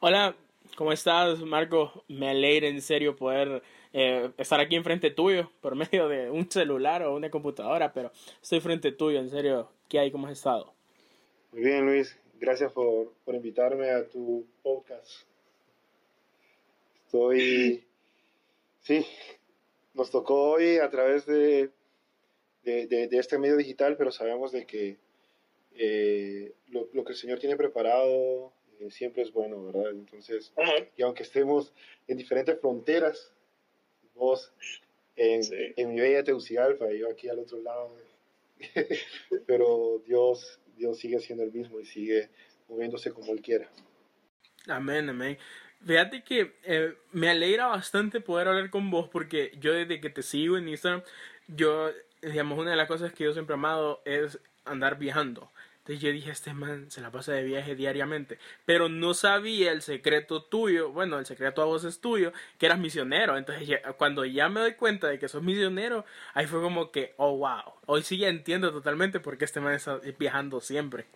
Hola, ¿cómo estás, Marco? Me alegra en serio poder eh, estar aquí enfrente tuyo por medio de un celular o una computadora, pero estoy frente tuyo, en serio. ¿Qué hay? ¿Cómo has estado? Muy bien, Luis. Gracias por, por invitarme a tu podcast. Estoy, sí, nos tocó hoy a través de, de, este medio digital, pero sabemos de que eh, lo que el Señor tiene preparado eh, siempre es bueno, ¿verdad? Entonces, y aunque estemos en diferentes fronteras, vos en, en mi bella Tegucigalpa y yo aquí al otro lado, pero Dios, Dios sigue siendo el mismo y sigue moviéndose como Él quiera. Amén, amén. Fíjate que eh, me alegra bastante poder hablar con vos porque yo desde que te sigo en Instagram, yo, digamos, una de las cosas que yo siempre he amado es andar viajando. Entonces yo dije, este man se la pasa de viaje diariamente. Pero no sabía el secreto tuyo, bueno, el secreto a vos es tuyo, que eras misionero. Entonces cuando ya me doy cuenta de que sos misionero, ahí fue como que, oh, wow. Hoy sí ya entiendo totalmente por qué este man está viajando siempre.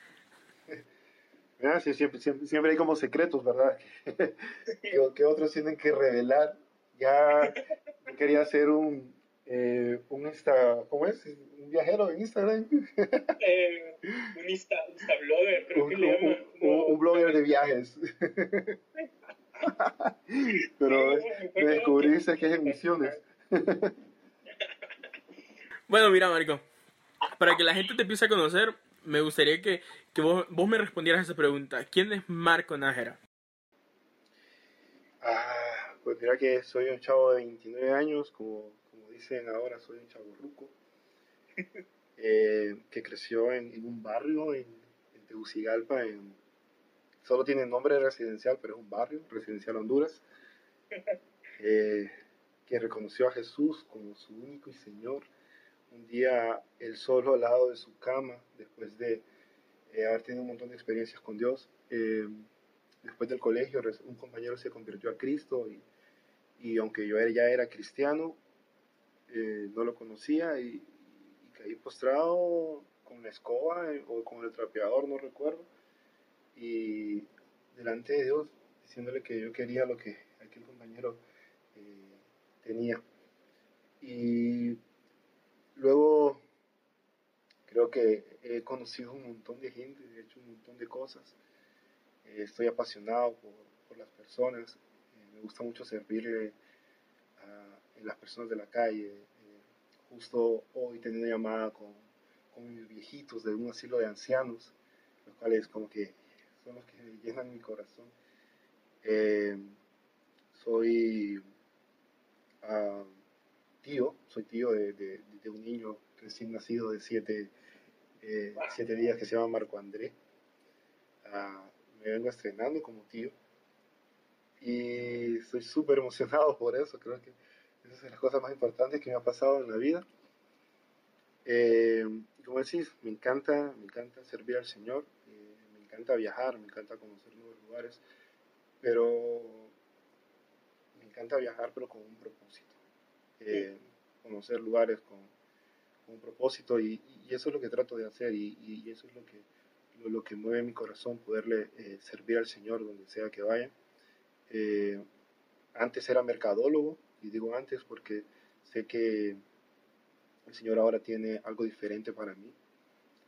Sí, siempre, hay como secretos, ¿verdad? que, otros tienen que revelar. Ya quería hacer un, eh, un Insta, ¿cómo es? Un viajero en Instagram. Eh, un Insta, Insta blogger, creo que le llaman. Un, blogger de viajes. Pero me descubriste que es en misiones. bueno, mira, Marco, para que la gente te empiece a conocer, me gustaría que, que vos, vos, me respondieras a esa pregunta. ¿Quién es Marco Nájera? Ah, pues mira que soy un chavo de 29 años, como dicen ahora, soy un chavo ruco, eh, que creció en, un barrio en, Tegucigalpa, en, solo tiene nombre residencial, pero es un barrio, residencial Honduras, eh, que reconoció a Jesús como su único y Señor. Un día él solo al lado de su cama, después de eh, haber tenido un montón de experiencias con Dios, después del colegio, un compañero se convirtió a Cristo y, y aunque yo ya era cristiano, eh, no lo conocía y, caí postrado con la escoba eh, o con el trapeador, no recuerdo, y delante de Dios diciéndole que yo quería lo que aquel compañero eh, tenía. Y luego creo que he conocido un montón de gente, he hecho un montón de cosas. estoy apasionado por, por las personas, me gusta mucho servirle las personas de la calle. Eh, justo hoy tenía una llamada con, con, mis viejitos de un asilo de ancianos, los cuales como que son los que llenan mi corazón. Eh, soy ah, tío, soy tío de, de, un niño recién nacido de siete, eh, siete días que se llama Marco André. Ah, me vengo estrenando como tío y estoy súper emocionado por eso. Creo que esa es de las cosas más importantes que me ha pasado en la vida. Eh, como decís, me encanta, me encanta servir al Señor, eh, me encanta viajar, me encanta conocer nuevos lugares, pero me encanta viajar pero con un propósito. Eh, conocer lugares con, un propósito y, eso es lo que trato de hacer y, eso es lo que, lo, que mueve mi corazón, poderle servir al Señor donde sea que vaya. Antes era mercadólogo, y digo antes porque sé que el Señor ahora tiene algo diferente para mí.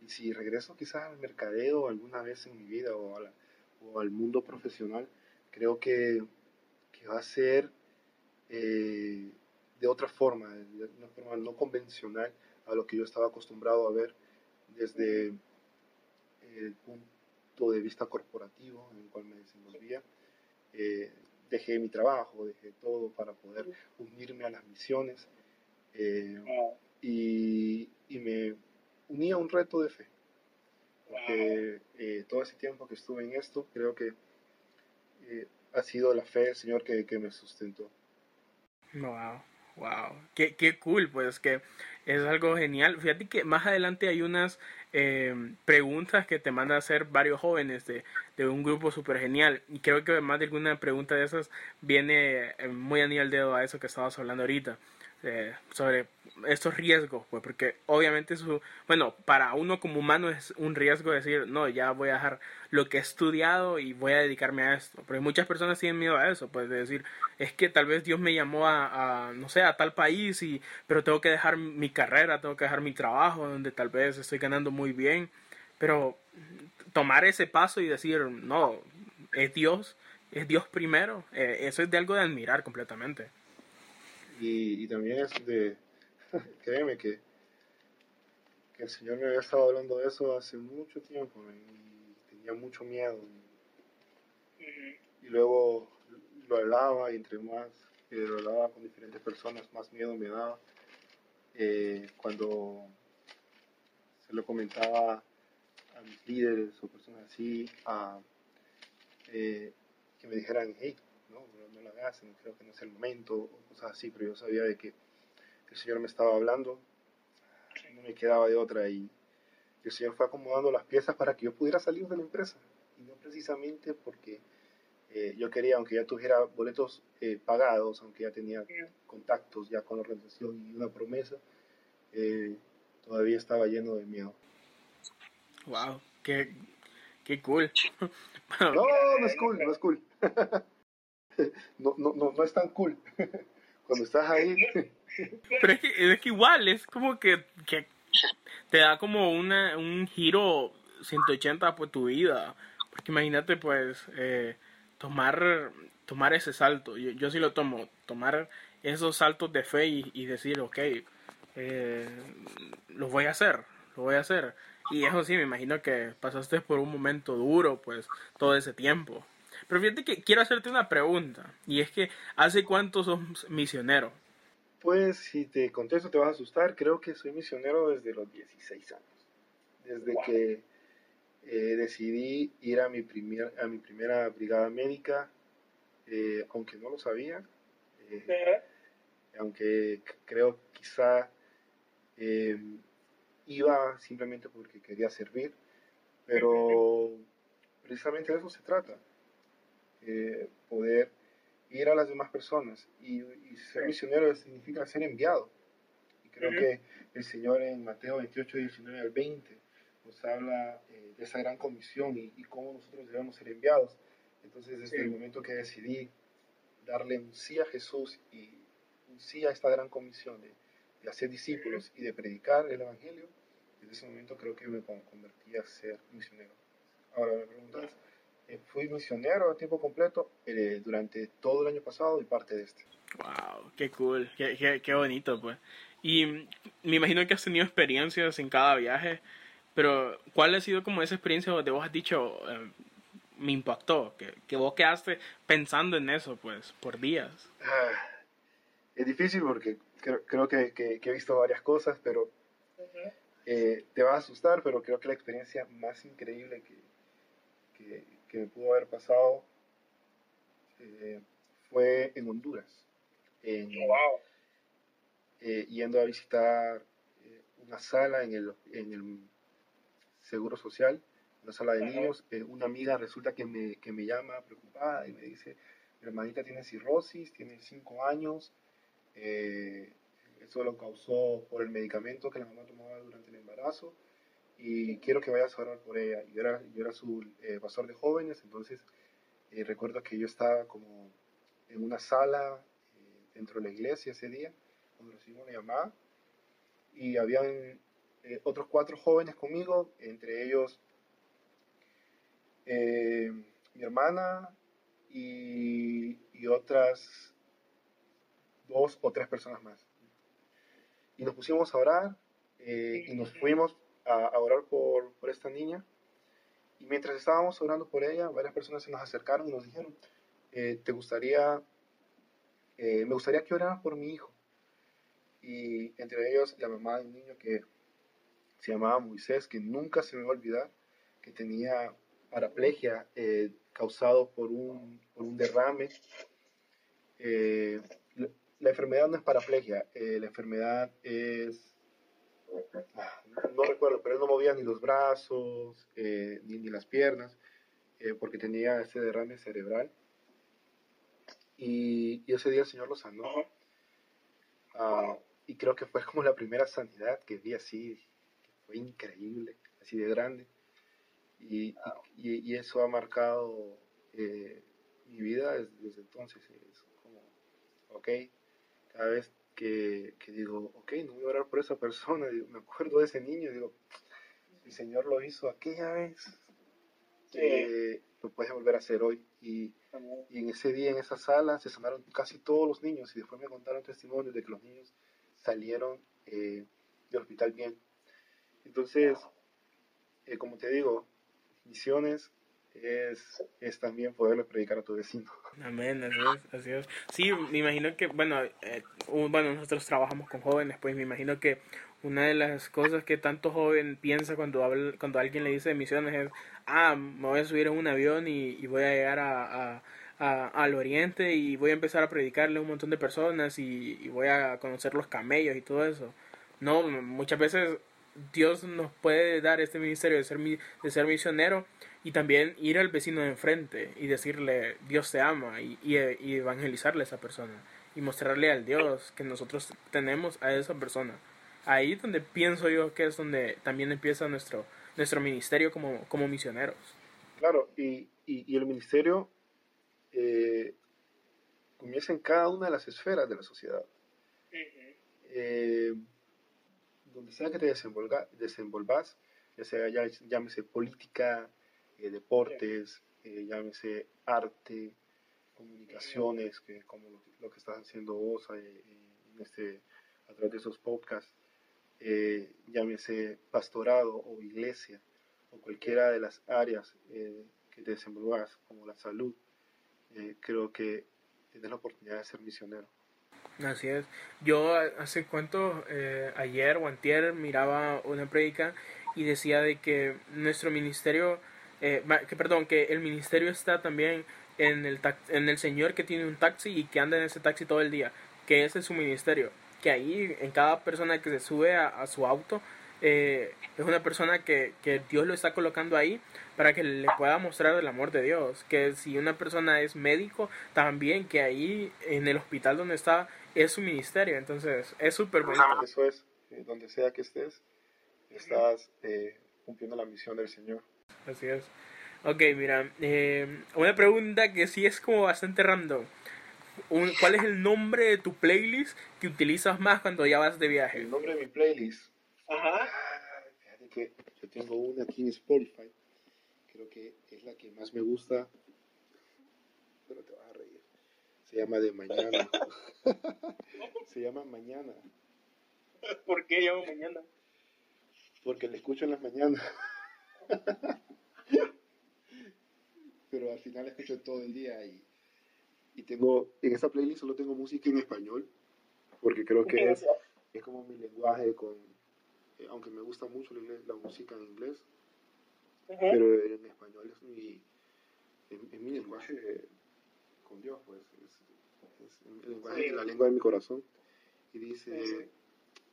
Y si regreso quizás al mercadeo alguna vez en mi vida o, o al mundo profesional, creo que, que va a ser eh, de otra forma, de una forma no convencional a lo que yo estaba acostumbrado a ver desde el punto de vista corporativo en el cual me desenvolvía. Eh, dejé mi trabajo, dejé todo para poder unirme a las misiones eh, y, y, me uní a un reto de fe. Porque eh, todo ese tiempo que estuve en esto, creo que eh, ha sido la fe del Señor que, que me sustentó. Wow. Wow, qué, qué cool, pues que es algo genial. Fíjate que más adelante hay unas eh, preguntas que te mandan a hacer varios jóvenes de, de un grupo súper genial. Y creo que más de alguna pregunta de esas viene eh, muy a nivel dedo a eso que estabas hablando ahorita. Eh, sobre estos riesgos, pues porque obviamente su, bueno, para uno como humano es un riesgo decir, no, ya voy a dejar lo que he estudiado y voy a dedicarme a esto, pero muchas personas tienen miedo a eso, pues de decir, es que tal vez Dios me llamó a, a, no sé, a tal país y, pero tengo que dejar mi carrera, tengo que dejar mi trabajo, donde tal vez estoy ganando muy bien, pero tomar ese paso y decir, no, es Dios, es Dios primero, eh, eso es de algo de admirar completamente. Y, y también es de, créeme que, que el Señor me había estado hablando de eso hace mucho tiempo y tenía mucho miedo. Y luego lo hablaba y entre más eh, lo hablaba con diferentes personas, más miedo me daba. Eh, cuando se lo comentaba a mis líderes o personas así, a, eh, que me dijeran, hey, no, no, lo hagas, creo que no es el momento, o cosas así, pero yo sabía de que el Señor me estaba hablando, no me quedaba de otra y el Señor fue acomodando las piezas para que yo pudiera salir de la empresa, y no precisamente porque eh, yo quería, aunque ya tuviera boletos eh, pagados, aunque ya tenía contactos ya con la organización y una promesa, eh, todavía estaba lleno de miedo. Wow, qué, qué cool. no, no es cool, no es cool. no, no, no, no es tan cool. Cuando estás ahí. Pero es que, es que igual, es como que, que te da como una, un giro 180 por tu vida. Porque imagínate, pues, eh, tomar, tomar ese salto. Yo, yo sí lo tomo, tomar esos saltos de fe y, y decir, ok, eh, lo voy a hacer, lo voy a hacer. Y eso sí, me imagino que pasaste por un momento duro, pues, todo ese tiempo. Pero fíjate que quiero hacerte una pregunta, y es que, ¿hace cuánto sos misionero? Pues, si te contesto te vas a asustar, creo que soy misionero desde los 16 años. Desde wow. que eh, decidí ir a mi, primer, a mi primera brigada médica, eh, aunque no lo sabía, eh, aunque creo quizá eh, iba simplemente porque quería servir, pero precisamente de eso se trata, eh, poder ir a las demás personas y, y, ser misionero significa ser enviado. Y creo uh -huh. que el Señor en Mateo 28, 19 al 20 nos habla eh, de esa gran comisión y, y, cómo nosotros debemos ser enviados. Entonces, desde sí. el momento que decidí darle un sí a Jesús y un sí a esta gran comisión de, de hacer discípulos y de predicar el Evangelio, desde ese momento creo que me convertí a ser misionero. Ahora me preguntas, eh, fui misionero a tiempo completo eh, durante todo el año pasado y parte de este. Wow, qué cool, qué, qué, qué, bonito pues. Y me imagino que has tenido experiencias en cada viaje, pero ¿cuál ha sido como esa experiencia donde vos has dicho, eh, me impactó, que, que vos quedaste pensando en eso pues por días? Ah, es difícil porque creo, creo que, que, que, he visto varias cosas, pero uh -huh. eh, te va a asustar, pero creo que la experiencia más increíble que, que, que me pudo haber pasado eh, fue en Honduras. En, wow. eh, yendo a visitar eh, una sala en el, en el Seguro Social, una sala de uh -huh. niños. Eh, una amiga resulta que me, que me llama preocupada y me dice, mi hermanita tiene cirrosis, tiene 5 años, eh, eso lo causó por el medicamento que la mamá tomaba durante el embarazo y quiero que vayas a orar por ella. Yo era, yo era su eh, pastor de jóvenes, entonces eh, recuerdo que yo estaba como en una sala eh, dentro de la iglesia ese día, cuando recibí una llamada, y habían eh, otros cuatro jóvenes conmigo, entre ellos eh, mi hermana y, y otras dos o tres personas más. Y nos pusimos a orar eh, y nos fuimos a, a orar por, por, esta niña. Y mientras estábamos orando por ella, varias personas se nos acercaron y nos dijeron, eh, ¿te gustaría, eh, me gustaría que oraras por mi hijo? Y entre ellos la mamá de un niño que se llamaba Moisés, que nunca se me va a olvidar, que tenía paraplegia eh, causado por un, por un derrame. Eh, la enfermedad no es paraplegia, eh, la enfermedad es, no recuerdo, pero él no movía ni los brazos, eh, ni, ni, las piernas, eh, porque tenía ese derrame cerebral. Y, y, ese día el Señor lo sanó. Ah, y creo que fue como la primera sanidad que vi así, fue increíble, así de grande. Y, y, y eso ha marcado eh, mi vida desde, desde entonces. Es como, ok, cada vez que, que, digo, ok, no voy a orar por esa persona, digo, me acuerdo de ese niño, digo, el Señor lo hizo aquella vez, eh, lo puede volver a hacer hoy. Y, y, en ese día, en esa sala, se sanaron casi todos los niños y después me contaron testimonios de que los niños salieron eh, del hospital bien. Entonces, eh, como te digo, misiones es, es también poderle predicar a tu vecino. Amén, así es, así es. Sí, me imagino que, bueno, eh, bueno, nosotros trabajamos con jóvenes, pues me imagino que una de las cosas que tanto joven piensa cuando, habla, cuando alguien le dice de misiones es, ah, me voy a subir en un avión y, y voy a llegar a, a, a, al oriente y voy a empezar a predicarle a un montón de personas y, y voy a conocer los camellos y todo eso. No, muchas veces Dios nos puede dar este ministerio de ser, de ser misionero y también ir al vecino de enfrente y decirle Dios te ama y, y, y, evangelizarle a esa persona y mostrarle al Dios que nosotros tenemos a esa persona. Ahí donde pienso yo que es donde también empieza nuestro, nuestro ministerio como, como misioneros. Claro, y, y el ministerio eh, comienza en cada una de las esferas de la sociedad. Uh -huh. eh, donde sea que te desenvolga, desenvolvas, ya sea ya, llámese política, eh, deportes, eh, llámese arte, comunicaciones, que como lo, lo que estás haciendo vos eh, en este, a través de esos podcasts, eh, llámese pastorado o iglesia, o cualquiera de las áreas eh, que te desenvolvas, como la salud, creo que tienes la oportunidad de ser misionero. Así es. Yo hace cuánto, eh, ayer o antier, miraba una predica y decía de que nuestro ministerio, eh, que perdón, que el ministerio está también en el, en el señor que tiene un taxi y que anda en ese taxi todo el día, que ese es su ministerio, que ahí en cada persona que se sube a, su auto eh, es una persona que, que Dios lo está colocando ahí para que le pueda mostrar el amor de Dios, que si una persona es médico, también que ahí en el hospital donde está es su ministerio, entonces es súper bonito. Eso es, eh, donde sea que estés, estás eh, cumpliendo la misión del Señor. Así es. Ok, mira, eh, una pregunta que sí es como bastante random. Un, ¿Cuál es el nombre de tu playlist que utilizas más cuando ya vas de viaje? El nombre de mi playlist. Ajá. Ah, fíjate que yo tengo una aquí en Spotify. Creo que es la que más me gusta. Pero te vas a reír. Se llama De Mañana. Se llama Mañana. ¿Por qué llamo Mañana? Porque la escucho en las mañanas. Pero al final escucho todo el día y, y tengo, en esta playlist solo tengo música en español. Porque creo que es, es como mi lenguaje con, eh, aunque me gusta mucho la, la música en inglés, uh -huh. pero en español es mi, es, es mi lenguaje con Dios, pues, es, es el lenguaje, sí. la lengua de mi corazón. Y dice,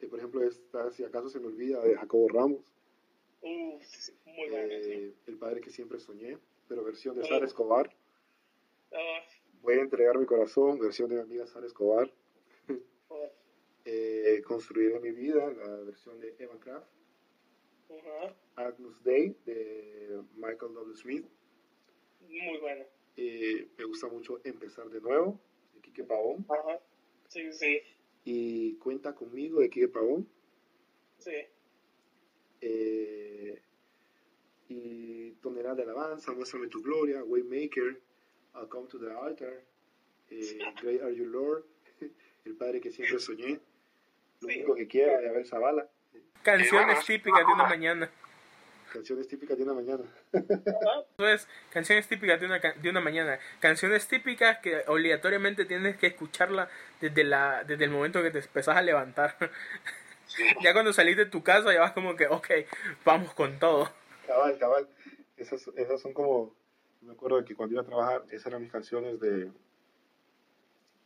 eh, por ejemplo, esta, si acaso se me olvida, de Jacobo Ramos, uh, muy bueno, eh, El padre que siempre soñé, pero versión de Sara Escobar. Voy a entregar mi corazón, versión de mi amiga Sara Escobar. Eh, Construir mi vida, la versión de Eva Kraft. Uh -huh. Agnus Day de Michael W. Smith. Muy bueno. Eh, me gusta mucho Empezar de Nuevo, de Quique Pavón. Uh -huh. Sí, sí. Y Cuenta conmigo, de Quique Pavón. Sí. Eh, y Tonelada de Alabanza, Muéstrame tu Gloria, Waymaker, I'll Come to the Altar, eh, Great Are You Lord, El Padre que siempre soñé. Lo único que quiero de Abel Zavala. Canciones típicas de una mañana. Canciones típicas de una mañana. Entonces, canciones típicas de una, de una mañana. Canciones típicas que obligatoriamente tienes que escucharla desde, la, desde el momento que te empezás a levantar. ya cuando salís de tu casa ya vas como que, ok, vamos con todo. Cabal, cabal. Esas, esas son como, me acuerdo de que cuando iba a trabajar, esas eran mis canciones de,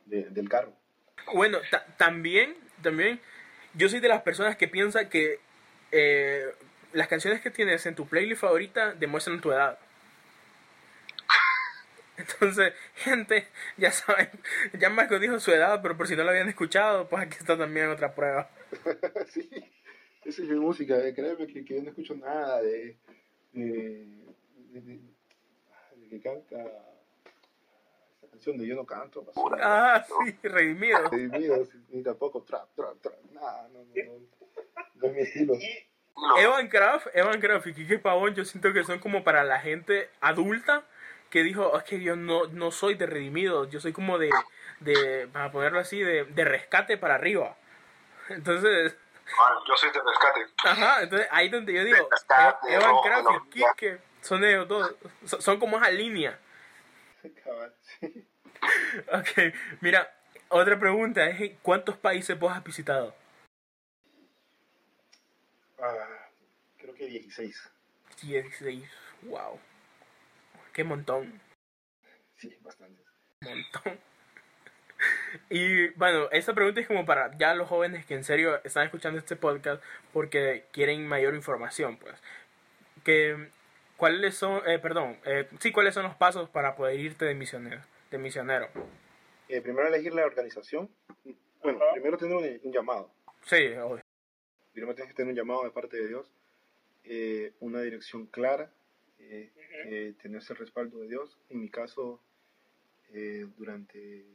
de del carro. Bueno, también, también, yo soy de las personas que piensa que eh, las canciones que tienes en tu playlist favorita demuestran tu edad. Entonces, gente, ya saben, ya Marco dijo su edad, pero por si no lo habían escuchado, pues aquí está también otra prueba. sí, esa es mi música. eh, Créeme que, que yo no escucho nada de, de, de- de- de que canta esa canción de Yo no canto, basura. Ah, sí, redimido. Redimidos, ni tampoco trap, trap, trap. Nada, no, no, no, no es mi estilo. Evan Kraft, Evan Kraft y Kike Pavón, yo siento que son como para la gente adulta que dijo, "Oh, es que yo no, no soy de redimido, yo soy como de, de para ponerlo así, de, de rescate para arriba. Entonces, yo soy de rescate. ajá, entonces ahí donde yo digo, Rescate, Evan Kraft no, y Kike son ellos dos, son, como esa línea. Cabal, sí. Ok, mira, otra pregunta es, ¿cuántos países vos has visitado? Ah, creo que 16. 16, wow, qué montón. Sí, bastantes. montón. Y bueno, esta pregunta es como para ya los jóvenes que en serio están escuchando este podcast porque quieren mayor información, pues. Que, ¿Cuáles son, eh, perdón, eh, sí, cuáles son los pasos para poder irte de misionero? De misionero? Eh, primero elegir la organización. Bueno, Ajá. primero tener un, un llamado. Sí, obvio. Primero tienes que tener un llamado de parte de Dios, eh, una dirección clara, eh, eh, tenerse el respaldo de Dios. En mi caso, eh, durante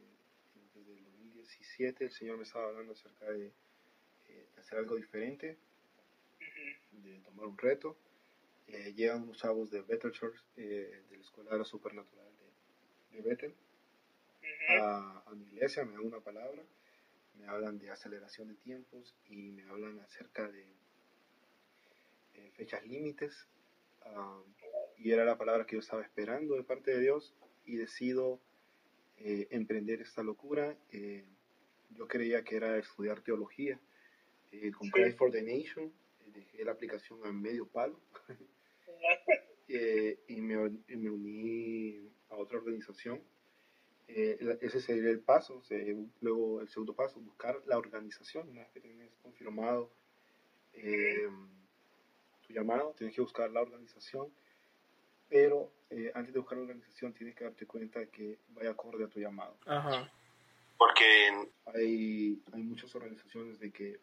2017 el Señor me estaba hablando acerca de, eh, de hacer algo diferente, de tomar un reto. Eh, llegan unos chavos de Bethel Church, eh, de la Escuela de la Supernatural de, de Bethel, a, a mi iglesia, me dan una palabra, me hablan de aceleración de tiempos y me hablan acerca de eh, fechas límites. y era la palabra que yo estaba esperando de parte de Dios y decido eh, emprender esta locura. Yo creía que era estudiar teología. Eh, con. Christ for the Nation eh, dejé la aplicación a medio palo eh, y, me, y me uní a otra organización. Ese sería el paso. luego el segundo paso, buscar la organización. Una vez que tienes confirmado tu llamado, tienes que buscar la organización. Pero eh, antes de buscar la organización, tienes que darte cuenta de que vaya acorde a tu llamado. Ajá. Porque Hay, hay muchas organizaciones de que,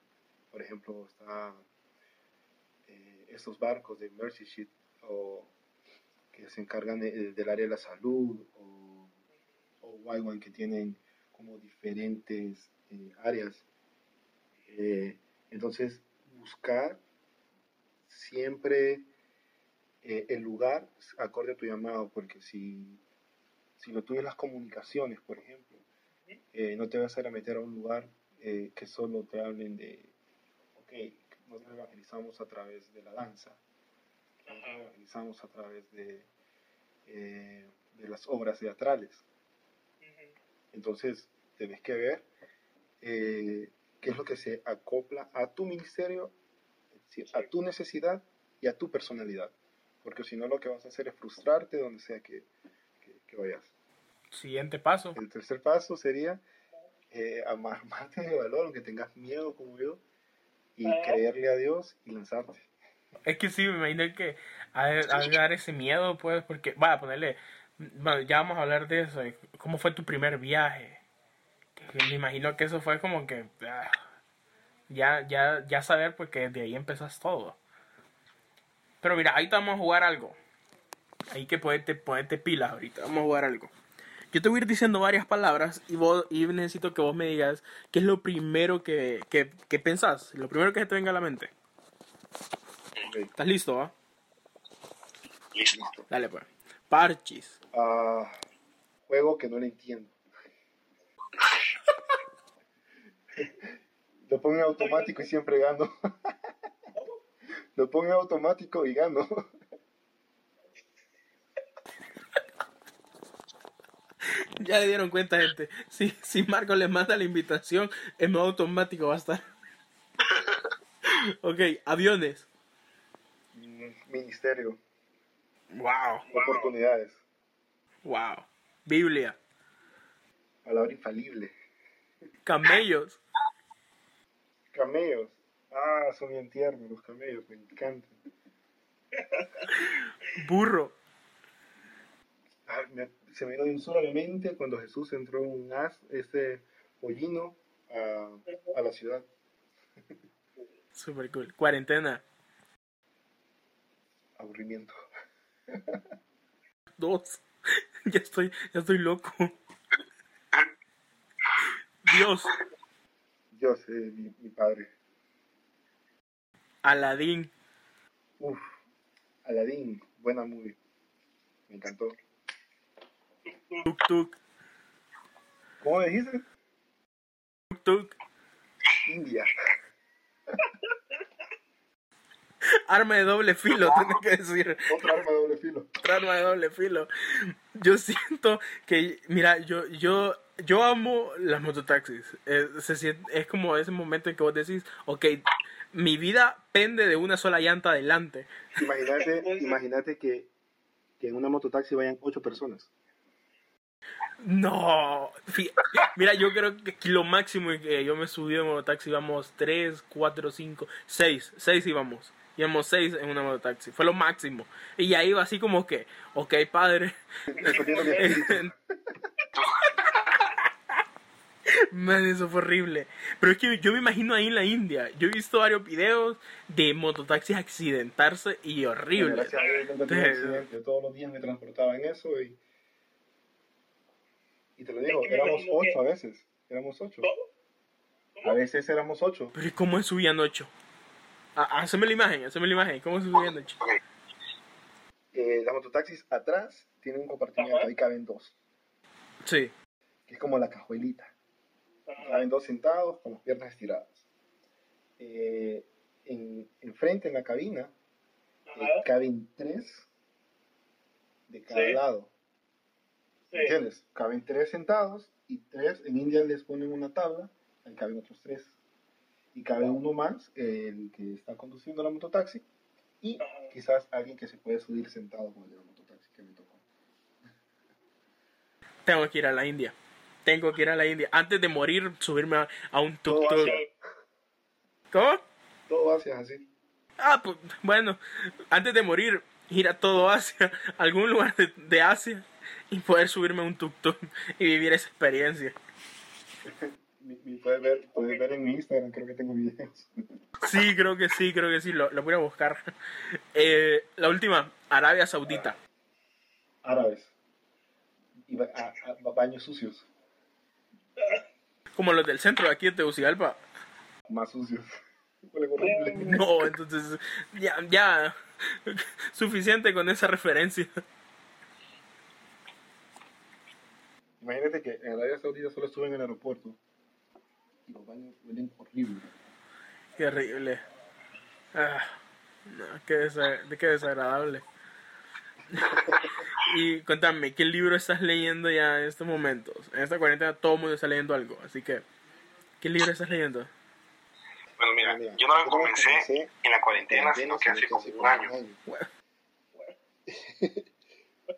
por ejemplo, está eh, estos barcos de Mercy Ship o que se encargan de- del área de la salud o, o YWAM que tienen como diferentes eh, áreas. Eh, entonces, buscar siempre el lugar acorde a tu llamado, porque si, si lo tuyo las comunicaciones, por ejemplo, eh, no te vas a ir a meter a un lugar eh, que solo te hablen de, ok, nosotros evangelizamos a través de la danza, nosotros evangelizamos a través de, eh, de las obras teatrales. Entonces, tenés que ver qué es lo que se acopla a tu ministerio, a tu necesidad y a tu personalidad. Porque si no, lo que vas a hacer es frustrarte donde sea que, que- que vayas. Siguiente paso. El tercer paso sería eh, amar amarte de valor, aunque tengas miedo como yo, y Ajá. creerle a Dios y lanzarte. Es que sí, me imagino que de dar ese miedo, pues, porque, va a ponerle, bueno, ya vamos a hablar de eso, de ¿cómo fue tu primer viaje? Me imagino que eso fue como que, ah, ya, ya, ya saber, porque de ahí empezas todo. Pero mira, ahí te vamos a jugar algo. Hay que ponerte, ponerte pilas ahorita, vamos a jugar algo. Yo te voy a ir diciendo varias palabras y, vos, y necesito que vos me digas qué es lo primero que, que, que pensás, lo primero que se te venga a la mente. ¿Estás listo, va? listo. Dale pues. Parchis. ah, juego que no le entiendo. Lo pongo en automático y siempre gano. Lo pongo en automático y gano. Ya se dieron cuenta, gente. Si, si Marco les manda la invitación, en modo automático va a estar. ok, aviones. Ministerio, Wow. oportunidades, Wow. Biblia. palabra infalible. Camellos. Camellos. Ah, son bien tiernos los camellos, me encantan. Burro. Ah, me- se me vino solo a la mente cuando Jesús entró en un as, este pollino a, a la ciudad. Super cool. Cuarentena. Aburrimiento. Dos. ya estoy, ya estoy loco. Dios. Dios, eh, mi, mi padre. Aladín. Uf, Aladdin, buena movie. Me encantó. Tuk tuk. ¿Cómo me dijiste? Tuk tuk. India. Arma de doble filo, tengo que decir. Otra arma de doble filo. Otra arma de doble filo. Yo siento que, mira, yo, yo, yo amo las mototaxis. Eh, se sien- es como ese momento en que vos decís, ok, mi vida pende de una sola llanta adelante. Imagínate, imagínate que, que en una mototaxi vayan ocho personas. No, mira, yo creo que lo máximo que yo me subí en mototaxi íbamos 3, 4, 5, 6, 6 íbamos. Íbamos 6 en una mototaxi, fue lo máximo. Y ya iba así como que, ok, padre. Man, eso fue horrible. Pero es que yo me imagino ahí en la India. Yo he visto varios videos de mototaxis accidentarse y horrible. Gracias a Dios un accidente. Todos los días me transportaba en eso y. Y te lo digo, Es que me éramos que- ocho a veces. Éramos ocho. ¿Cómo? A veces éramos ocho. Pero ¿y cómo subían 8? Ah, haceme la imagen, haceme la imagen. ¿Cómo subían 8? Eh, las mototaxis atrás tienen un compartimiento, Ajá. ahí caben dos. Sí. Que es como la cajuelita. Ajá. Caben dos sentados con las piernas estiradas. Eh, en, enfrente en la cabina eh, caben tres de cada Sí. lado. ¿Entiendes? Caben tres sentados y tres, en India les ponen una tabla, ahí caben otros tres. Y cabe uno más, el que está conduciendo la mototaxi, y quizás alguien que se puede subir sentado con el de la mototaxi que me tocó. Tengo que ir a la India. Tengo que ir a la India. Antes de morir, subirme a, a un tuk-tuk. ¿Cómo? todo Asia así. Ah, pues bueno, antes de morir, ir a todo Asia, algún lugar de, de Asia y poder subirme a un tuk-tuk y vivir esa experiencia. Puedes ver, puedes ver en mi Instagram, creo que tengo videos. Sí, creo que sí, creo que sí, lo, lo voy a buscar. Eh, la última, Arabia Saudita. Árabes. Y ba- a- a- baños sucios, Como los del centro de aquí de Tegucigalpa. más sucios. No, entonces ya, ya, suficiente con esa referencia. Imagínate que en Arabia Saudita solo estuve en el aeropuerto y los baños huelen horrible. Qué horrible. Ah, no, qué, desa- qué desagradable. y cuéntame, ¿qué libro estás leyendo ya en estos momentos? En esta cuarentena todo el mundo está leyendo algo, así que, ¿qué libro estás leyendo? Bueno, mira, Mira, yo no lo comencé comencé en la cuarentena, sino que hace como un año.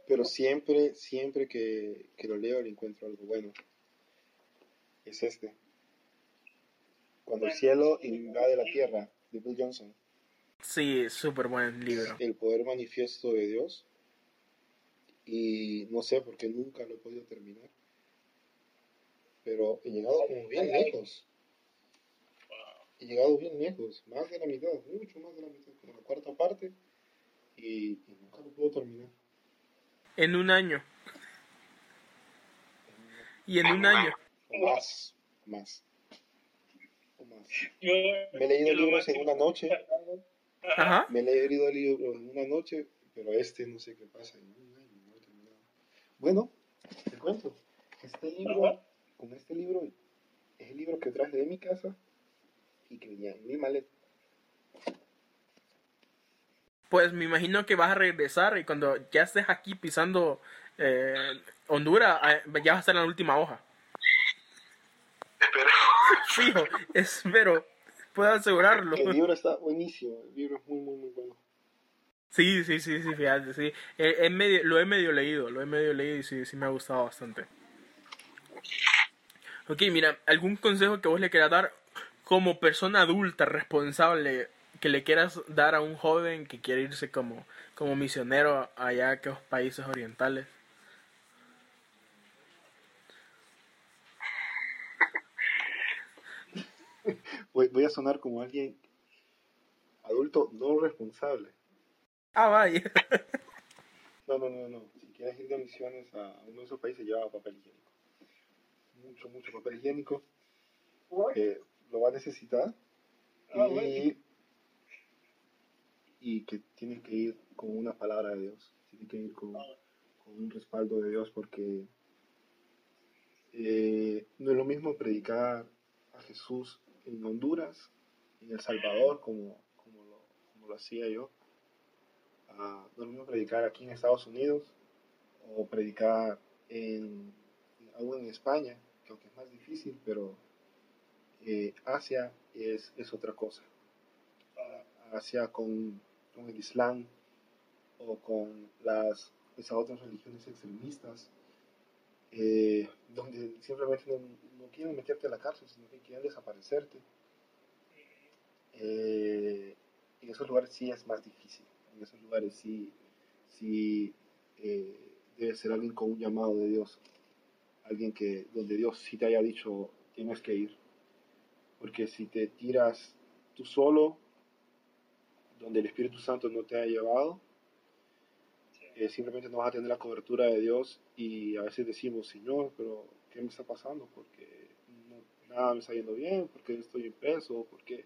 Pero siempre, siempre que, que lo leo le encuentro algo bueno. Es este. Cuando el cielo invade la tierra, de Bill Johnson. Sí, súper buen libro. El poder manifiesto de Dios. Y no sé por qué nunca lo he podido terminar. Pero he llegado como bien lejos. He llegado bien lejos. Más de la mitad, mucho más de la mitad. Como la cuarta parte. Y, y nunca lo puedo terminar. En un año. Y en un año. O más. Más. O más. Yo, Me he leído libros en una noche. Ajá. Me he leído libros en una noche, pero este no sé qué pasa. En un año no he terminado. Bueno, te cuento. Este libro, Ajá. con este libro, es el libro que traje de mi casa y que venía en mi maleta. Pues me imagino que vas a regresar y cuando ya estés aquí pisando eh, Honduras, eh, ya vas a estar en la última hoja. Espero. Fijo, espero, puedo asegurarlo. El libro está buenísimo. El libro es muy, muy, muy bueno. Sí, sí, sí, sí, fíjate, sí. Eh, he medio- lo he medio leído, lo he medio leído y sí, sí me ha gustado bastante. Ok, mira, ¿algún consejo que vos le quieras dar como persona adulta responsable que le quieras dar a un joven que quiere irse como, como misionero allá a aquellos países orientales? Voy, a sonar como alguien adulto no responsable. Ah, vaya. No, no, no, no. Si quieres ir de misiones a uno de esos países, lleva papel higiénico. Mucho, mucho papel higiénico. Eh, lo va a necesitar. Ah, y bueno y que tiene que ir con una palabra de Dios. Tiene que ir con, un respaldo de Dios porque eh, no es lo mismo predicar a Jesús en Honduras, en El Salvador, como, lo, hacía yo. No es lo mismo predicar aquí en Estados Unidos o predicar en, aún en España, que aunque es más difícil, pero eh, Asia es, es otra cosa. Asia con, con el Islam o con las, esas otras religiones extremistas, eh, donde simplemente no, no quieren meterte a la cárcel, sino que quieren desaparecerte. Eh, en esos lugares sí es más difícil. En esos lugares sí, sí eh, debe ser alguien con un llamado de Dios. Alguien que, donde Dios sí te haya dicho, tienes que ir. Porque si te tiras tú solo, donde el Espíritu Santo no te ha llevado, eh, simplemente no vas a tener la cobertura de Dios y a veces decimos, Señor, pero ¿qué me está pasando? Porque no- nada me está yendo bien, porque estoy en peso, porque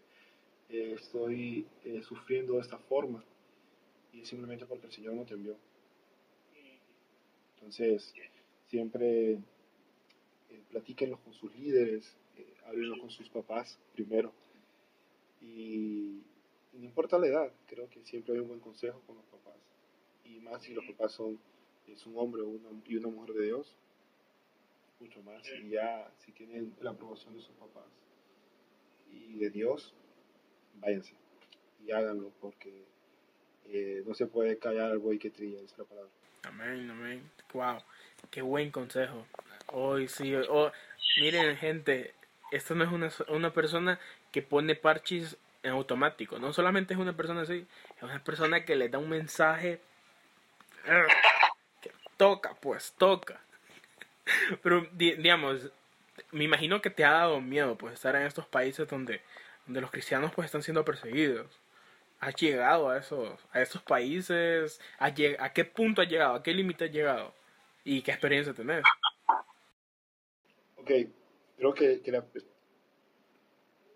eh, estoy eh, sufriendo de esta forma. Y es simplemente porque el Señor no te envió. Entonces, siempre platíquenlo con sus líderes, háblenlo con sus papás primero. Y no importa la edad, creo que siempre hay un buen consejo con los papás. Y más si los papás son es un hombre o una, y una mujer de Dios, mucho más. Y ya si tienen la aprobación de sus papás y de Dios, váyanse y háganlo porque eh, no se puede callar al buey que trilla, es la palabra. Amén, amén. Wow, qué buen consejo. Hoy sí, oh, miren gente, esto no es una, una persona que pone parches en automático. No solamente es una persona así, es una persona que le da un mensaje eh, que toca, pues toca. Pero di- digamos, me imagino que te ha dado miedo pues estar en estos países donde, donde los cristianos pues están siendo perseguidos. ¿Has llegado a esos, a esos países? ¿Has lleg- ¿A qué punto has llegado? ¿A qué límite has llegado? ¿Y qué experiencia tenés? Ok, creo que, que la-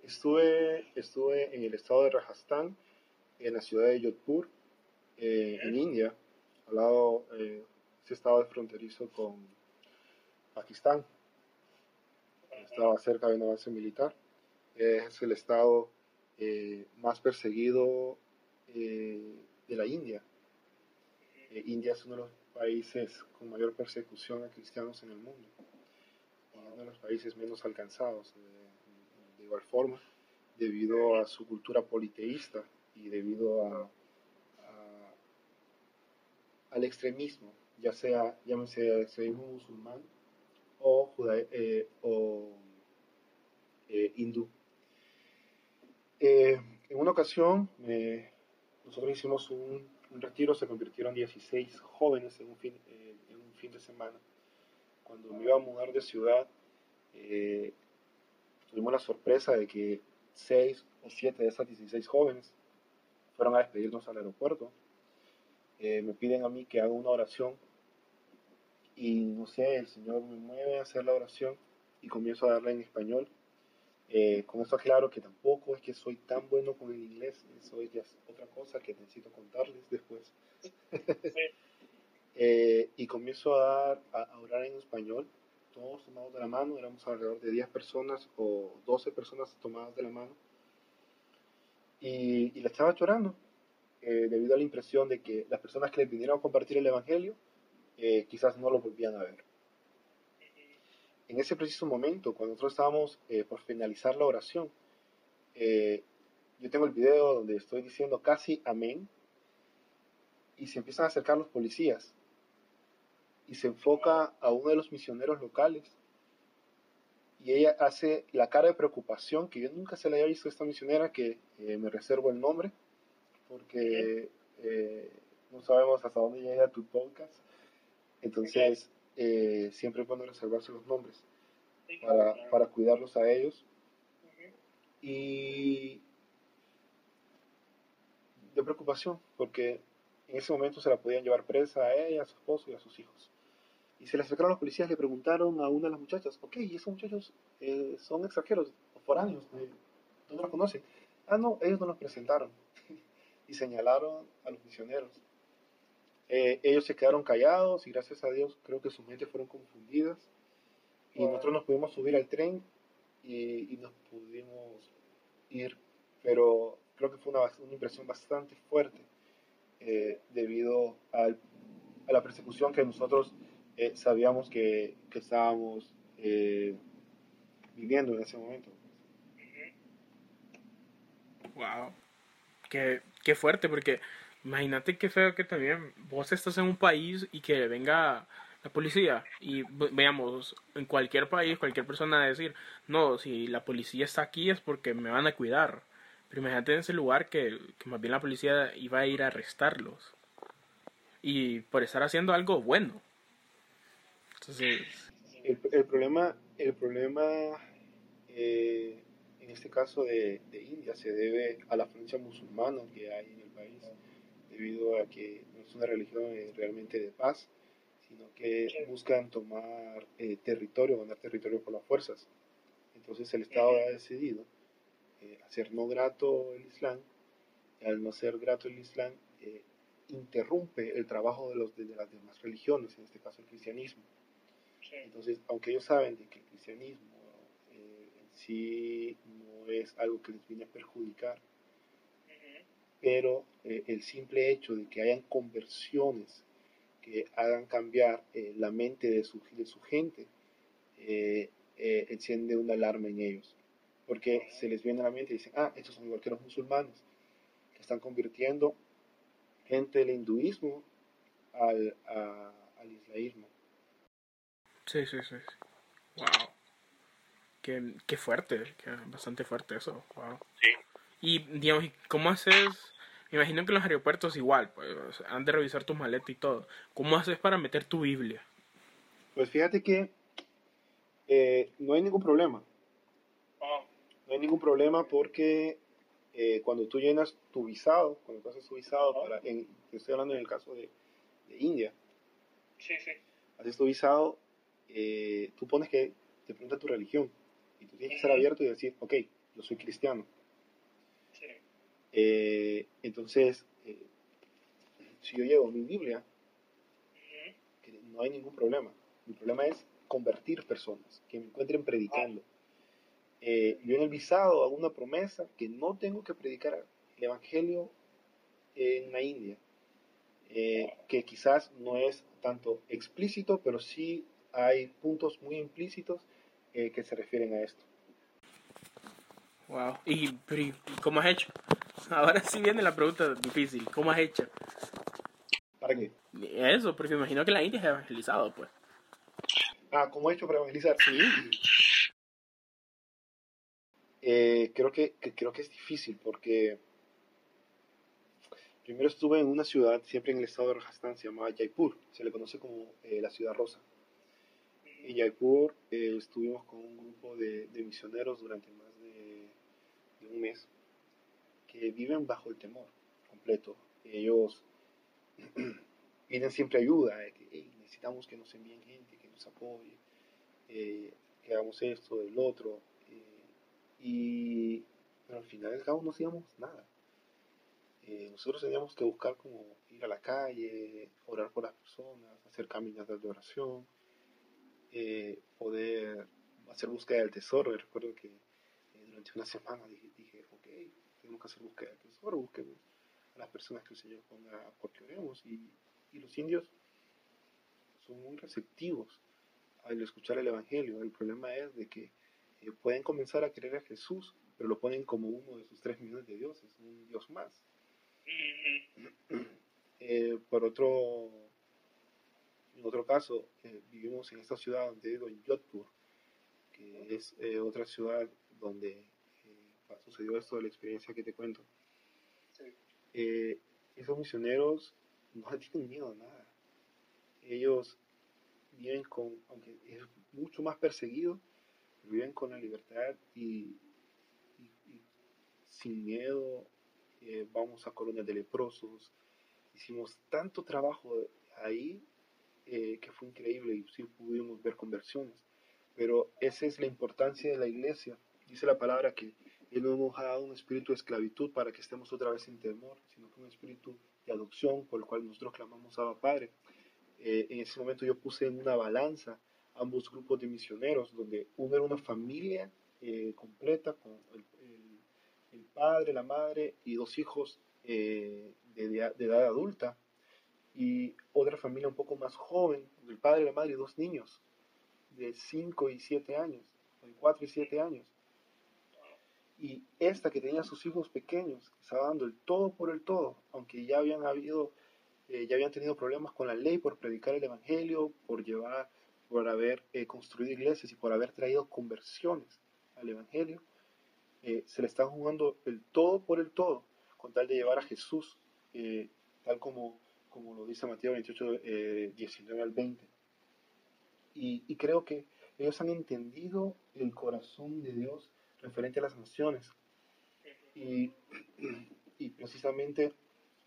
estuve, estuve en el estado de Rajasthan, en la ciudad de Jodhpur, eh, en India, al lado, eh, ese estado es fronterizo con Pakistán, estaba cerca de una base militar. Es el estado eh, más perseguido eh, de la India. India es uno de los países con mayor persecución a cristianos en el mundo uno de los países menos alcanzados de igual forma debido a su cultura politeísta y debido a, a- al extremismo, ya sea, llámese extremismo musulmán o, eh, o eh, hindú. Eh, en una ocasión, eh, nosotros hicimos un, un retiro, se convirtieron 16 jóvenes en un fin, en un fin de semana. Cuando me iba a mudar de ciudad, tuvimos la sorpresa de que 6 o 7 de esas 16 jóvenes fueron a despedirnos al aeropuerto. Eh, me piden a mí que haga una oración y no sé, el Señor me mueve a hacer la oración y comienzo a darla en español. Eh, con eso aclaro que tampoco es que soy tan bueno con el inglés, eso es otra cosa que necesito contarles después. Eh, y comienzo a, dar, a, a orar en español, todos tomados de la mano, éramos alrededor de 10 personas o 12 personas tomadas de la mano. Y, y la estaba llorando, eh, debido a la impresión de que las personas que les vinieron a compartir el Evangelio eh, quizás no lo volvían a ver. En ese preciso momento, cuando nosotros estábamos eh, por finalizar la oración, eh, yo tengo el video donde estoy diciendo casi amén y se empiezan a acercar los policías y se enfoca a uno de los misioneros locales. Y ella hace la cara de preocupación que yo nunca se le había visto a esta misionera que eh, me reservo el nombre porque eh, no sabemos hasta dónde llega tu podcast. Entonces eh, siempre es bueno reservarse los nombres para, para cuidarlos a ellos. Y de preocupación, porque en ese momento se la podían llevar presa a ella, a su esposo y a sus hijos. Y se le acercaron los policías y le preguntaron a una de las muchachas, ok, ¿y esos muchachos eh, son extranjeros o foráneos? Eh, ¿Dónde los conocen? Ah, no, ellos no los presentaron. y señalaron a los misioneros. Eh, ellos se quedaron callados y gracias a Dios creo que sus mentes fueron confundidas. Y nosotros nos pudimos subir al tren y, y nos pudimos ir. Pero creo que fue una, una impresión bastante fuerte eh, debido al, a la persecución que nosotros eh, sabíamos que, que estábamos eh, viviendo en ese momento. Wow. Qué, qué fuerte, porque imagínate qué feo que también vos estás en un país y que venga la policía y ve- veamos en cualquier país cualquier persona decir no si la policía está aquí es porque me van a cuidar pero imagínate en ese lugar que más bien la policía iba a ir a arrestarlos y por estar haciendo algo bueno entonces El, el problema, el problema eh, en este caso de, de India se debe a la afluencia musulmana que hay en el país, debido a que no es una religión eh, realmente de paz, sino que buscan tomar eh, territorio, ganar territorio por las fuerzas. Entonces el Estado ha decidido eh, hacer no grato el Islam, y al no ser grato el Islam, eh, interrumpe el trabajo de, los, de las demás religiones, en este caso el cristianismo. Entonces, aunque ellos saben de que el cristianismo eh, en sí no es algo que les viene a perjudicar, pero eh, el simple hecho de que hayan conversiones que hagan cambiar eh, la mente de su, de su gente, enciende una alarma en ellos. Porque se les viene a la mente y dicen, ah, estos son igual que los musulmanes, que están convirtiendo gente del hinduismo al, a- al islamismo. Sí sí sí wow qué, qué fuerte qué bastante fuerte eso wow Sí. Y, digamos, ¿y ¿cómo haces? Me imagino que en los aeropuertos igual, pues, han de revisar tu maleta y todo. ¿Cómo haces para meter tu Biblia? Pues fíjate que eh, no hay ningún problema. Ah, No hay ningún problema porque eh, cuando tú llenas tu visado, cuando tú haces tu visado, para, en, te estoy hablando en el caso de, de India, sí, sí. haces tu visado, eh, tú pones que te pregunta tu religión y tú tienes que ser abierto y decir, ok, yo soy cristiano. sí. Eh, entonces, eh, si yo llevo mi Biblia, Ujú. que no hay ningún problema. Mi problema es convertir personas, que me encuentren predicando. Eh, yo en el visado hago una promesa que no tengo que predicar el Evangelio en la India, eh, que quizás no es tanto explícito, pero sí hay puntos muy implícitos eh, que se refieren a esto. Wow. ¿Y, pero, ¿y cómo has hecho? Ahora sí viene la pregunta difícil. ¿Cómo has hecho? ¿Para qué? Eso, porque me imagino que la India es evangelizado, pues. Ah, ¿cómo he hecho para evangelizar? Sí. Eh, creo, que, que- creo que es difícil porque primero estuve en una ciudad, siempre en el estado de Rajasthan, se llamaba Jaipur, se le conoce como eh, la ciudad rosa. En Jaipur eh, estuvimos con un grupo de, misioneros durante más de, un mes que viven bajo el temor completo. Ellos piden siempre ayuda, de que "Hey, necesitamos que nos envíen gente, que nos apoye, eh, que hagamos esto, el otro. eh, y, pero al final del cabo no hacíamos nada. Nosotros teníamos que buscar como ir a la calle, orar por las personas, hacer caminatas de oración, eh, poder hacer búsqueda del tesoro. Y recuerdo que eh, durante una semana dije, dije, ok, tenemos que hacer búsqueda del tesoro, busquemos a las personas que el Señor ponga porque oremos. Y, y los indios son muy receptivos al escuchar el Evangelio. El problema es de que eh, pueden comenzar a creer a Jesús, pero lo ponen como uno de sus tres millones de dioses, un Dios más. Eh, por otro, en otro caso, eh, vivimos en esta ciudad donde digo, en Jodhpur, que es eh, otra ciudad donde eh, sucedió esto de la experiencia que te cuento. Sí. Eh, esos misioneros no tienen miedo a nada. Ellos viven con, aunque es mucho más perseguido, viven con la libertad y, y- y sin miedo, eh, vamos a colonias de leprosos, hicimos tanto trabajo ahí eh, que fue increíble y sí pudimos ver conversiones. Pero esa es la importancia de la iglesia. Dice la palabra que Él no nos ha dado un espíritu de esclavitud para que estemos otra vez en temor, sino que un espíritu de adopción por el cual nosotros clamamos a Padre. Eh, en ese momento yo puse en una balanza ambos grupos de misioneros, donde uno era una familia eh, completa con el, padre, la madre y dos hijos de, de, edad adulta, y otra familia un poco más joven, el padre, la madre y dos niños de 5 y 7 años, de 4 y 7 años. Y esta que tenía sus hijos pequeños, estaba dando el todo por el todo, aunque ya habían habido, eh, ya habían tenido problemas con la ley por predicar el evangelio, por llevar, por haber eh, construido iglesias y por haber traído conversiones al evangelio, eh, se le estaba jugando el todo por el todo, con tal de llevar a Jesús, tal como, como lo dice Mateo 28, 19 al 20. Y, creo que ellos han entendido el corazón de Dios referente a las naciones. Y, precisamente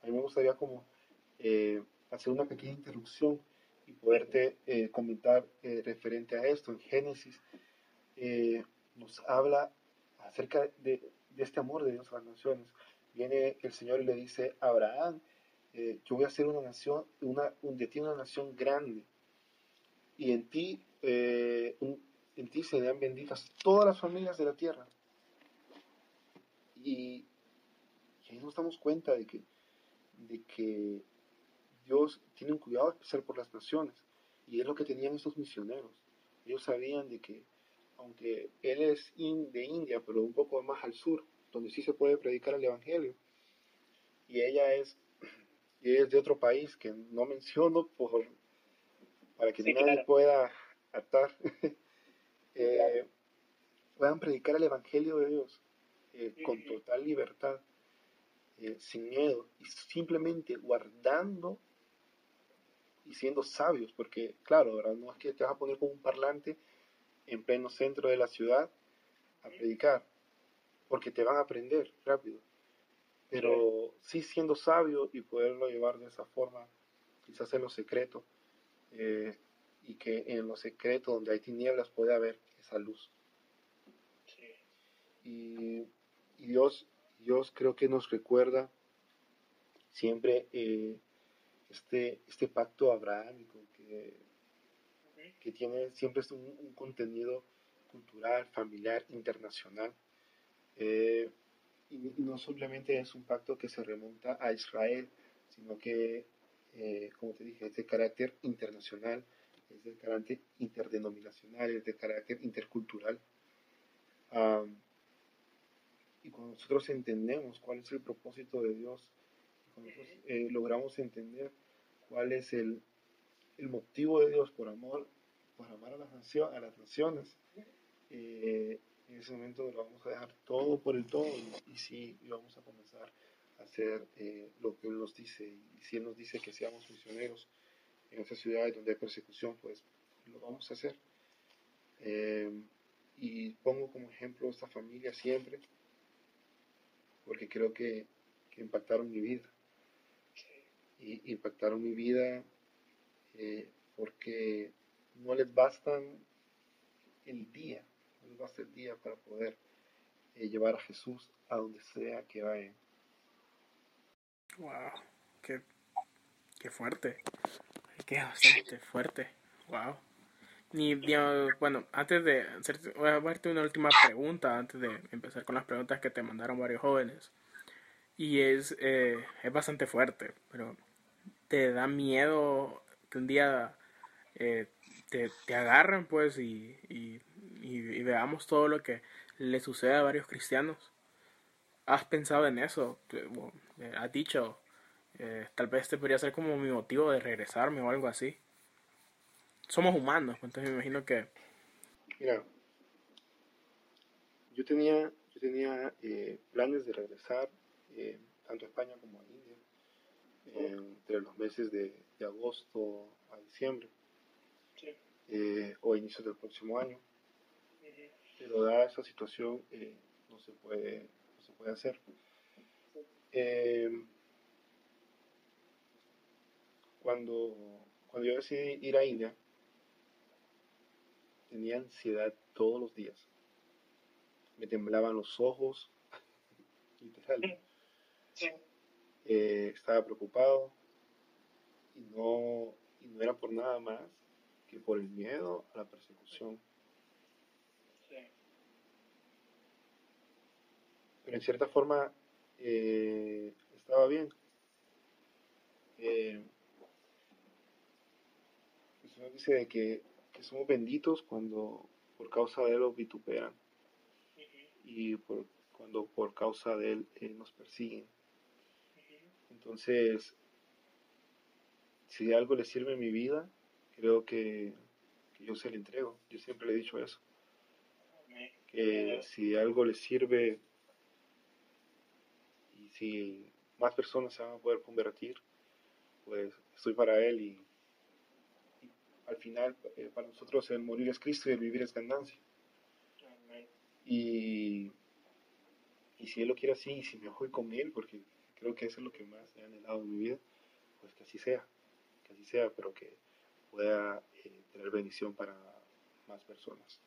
a mí me gustaría como eh, hacer una pequeña interrupción y poderte eh, comentar eh, referente a esto. En Génesis nos habla acerca de, este amor de Dios a las naciones. Viene el Señor y le dice a Abraham, yo voy a hacer una nación, una, un, de ti una nación grande y en ti, eh, en ti serán benditas todas las familias de la tierra. Y, ahí nos damos cuenta de que, de que Dios tiene un cuidado especial por las naciones. Y es lo que tenían esos misioneros. Ellos sabían de que, aunque Él es de India, pero un poco más al sur, donde sí se puede predicar el Evangelio, y ella es, y es de otro país que no menciono por para que nadie pueda atar, eh, puedan predicar el Evangelio de Dios eh, con total libertad, eh, sin miedo, y simplemente guardando y siendo sabios, porque claro, ¿verdad? no es que te vas a poner con un parlante en pleno centro de la ciudad a predicar, porque te van a aprender rápido, pero sí siendo sabio y poderlo llevar de esa forma, quizás en lo secreto, eh, y que en lo secreto donde hay tinieblas puede haber esa luz. Y, Dios, Dios creo que nos recuerda siempre eh, este, este pacto abrahámico que, tiene siempre un, contenido cultural, familiar, internacional. Eh, y no simplemente es un pacto que se remonta a Israel, sino que eh, como te dije, es de carácter internacional, es de carácter interdenominacional, es de carácter intercultural. y cuando nosotros entendemos cuál es el propósito de Dios, cuando nosotros eh, logramos entender cuál es el, el, motivo de Dios por amor, por amar a las, naciones, a las naciones, eh, en ese momento lo vamos a dejar todo por el todo y, y sí, vamos a comenzar hacer eh, lo que Él nos dice. Y si Él nos dice que seamos misioneros en esas ciudades donde hay persecución, pues lo vamos a hacer. Eh, y pongo como ejemplo esta familia siempre, porque creo que, impactaron mi vida. Y impactaron mi vida eh, porque no les bastan el día, basta el día para poder llevar a Jesús a donde sea que vayan. Wow, qué, qué fuerte. Qué bastante fuerte. Wow. Ni, bueno, antes de hacer, voy a hacerte una última pregunta antes de empezar con las preguntas que te mandaron varios jóvenes. Y es, eh, es bastante fuerte, pero ¿te da miedo que un día eh, te, te, agarren pues y, y, y, veamos todo lo que le sucede a varios cristianos? ¿Has pensado en eso? Eh, has dicho, eh, tal vez este podría ser como mi motivo de regresarme o algo así. Somos humanos, entonces me imagino que... Mira, yo tenía, yo tenía eh, planes de regresar tanto a España como a India entre los meses de, agosto a diciembre o a inicios del próximo año. Pero dada esa situación no se puede puede hacer. Eh, cuando, cuando yo decidí ir a India, tenía ansiedad todos los días. Me temblaban los ojos, literal. Eh, estaba preocupado y no, y no era por nada más que por el miedo a la persecución. Pero en cierta forma eh, estaba bien. Eh, el Señor dice que, que, somos benditos cuando por causa de Él los vituperan y por, cuando por causa de Él eh, nos persiguen. Entonces, si algo le sirve en mi vida, creo que, yo se lo entrego. Yo siempre le he dicho eso. Que si algo le sirve y si más personas se van a poder convertir, pues estoy para Él y, al final eh, para nosotros el morir es Cristo y el vivir es ganancia. Y, y si Él lo quiere así y si me voy con Él, porque creo que eso es lo que más he anhelado en mi vida, pues que así sea, que así sea, pero que pueda eh, tener bendición para más personas.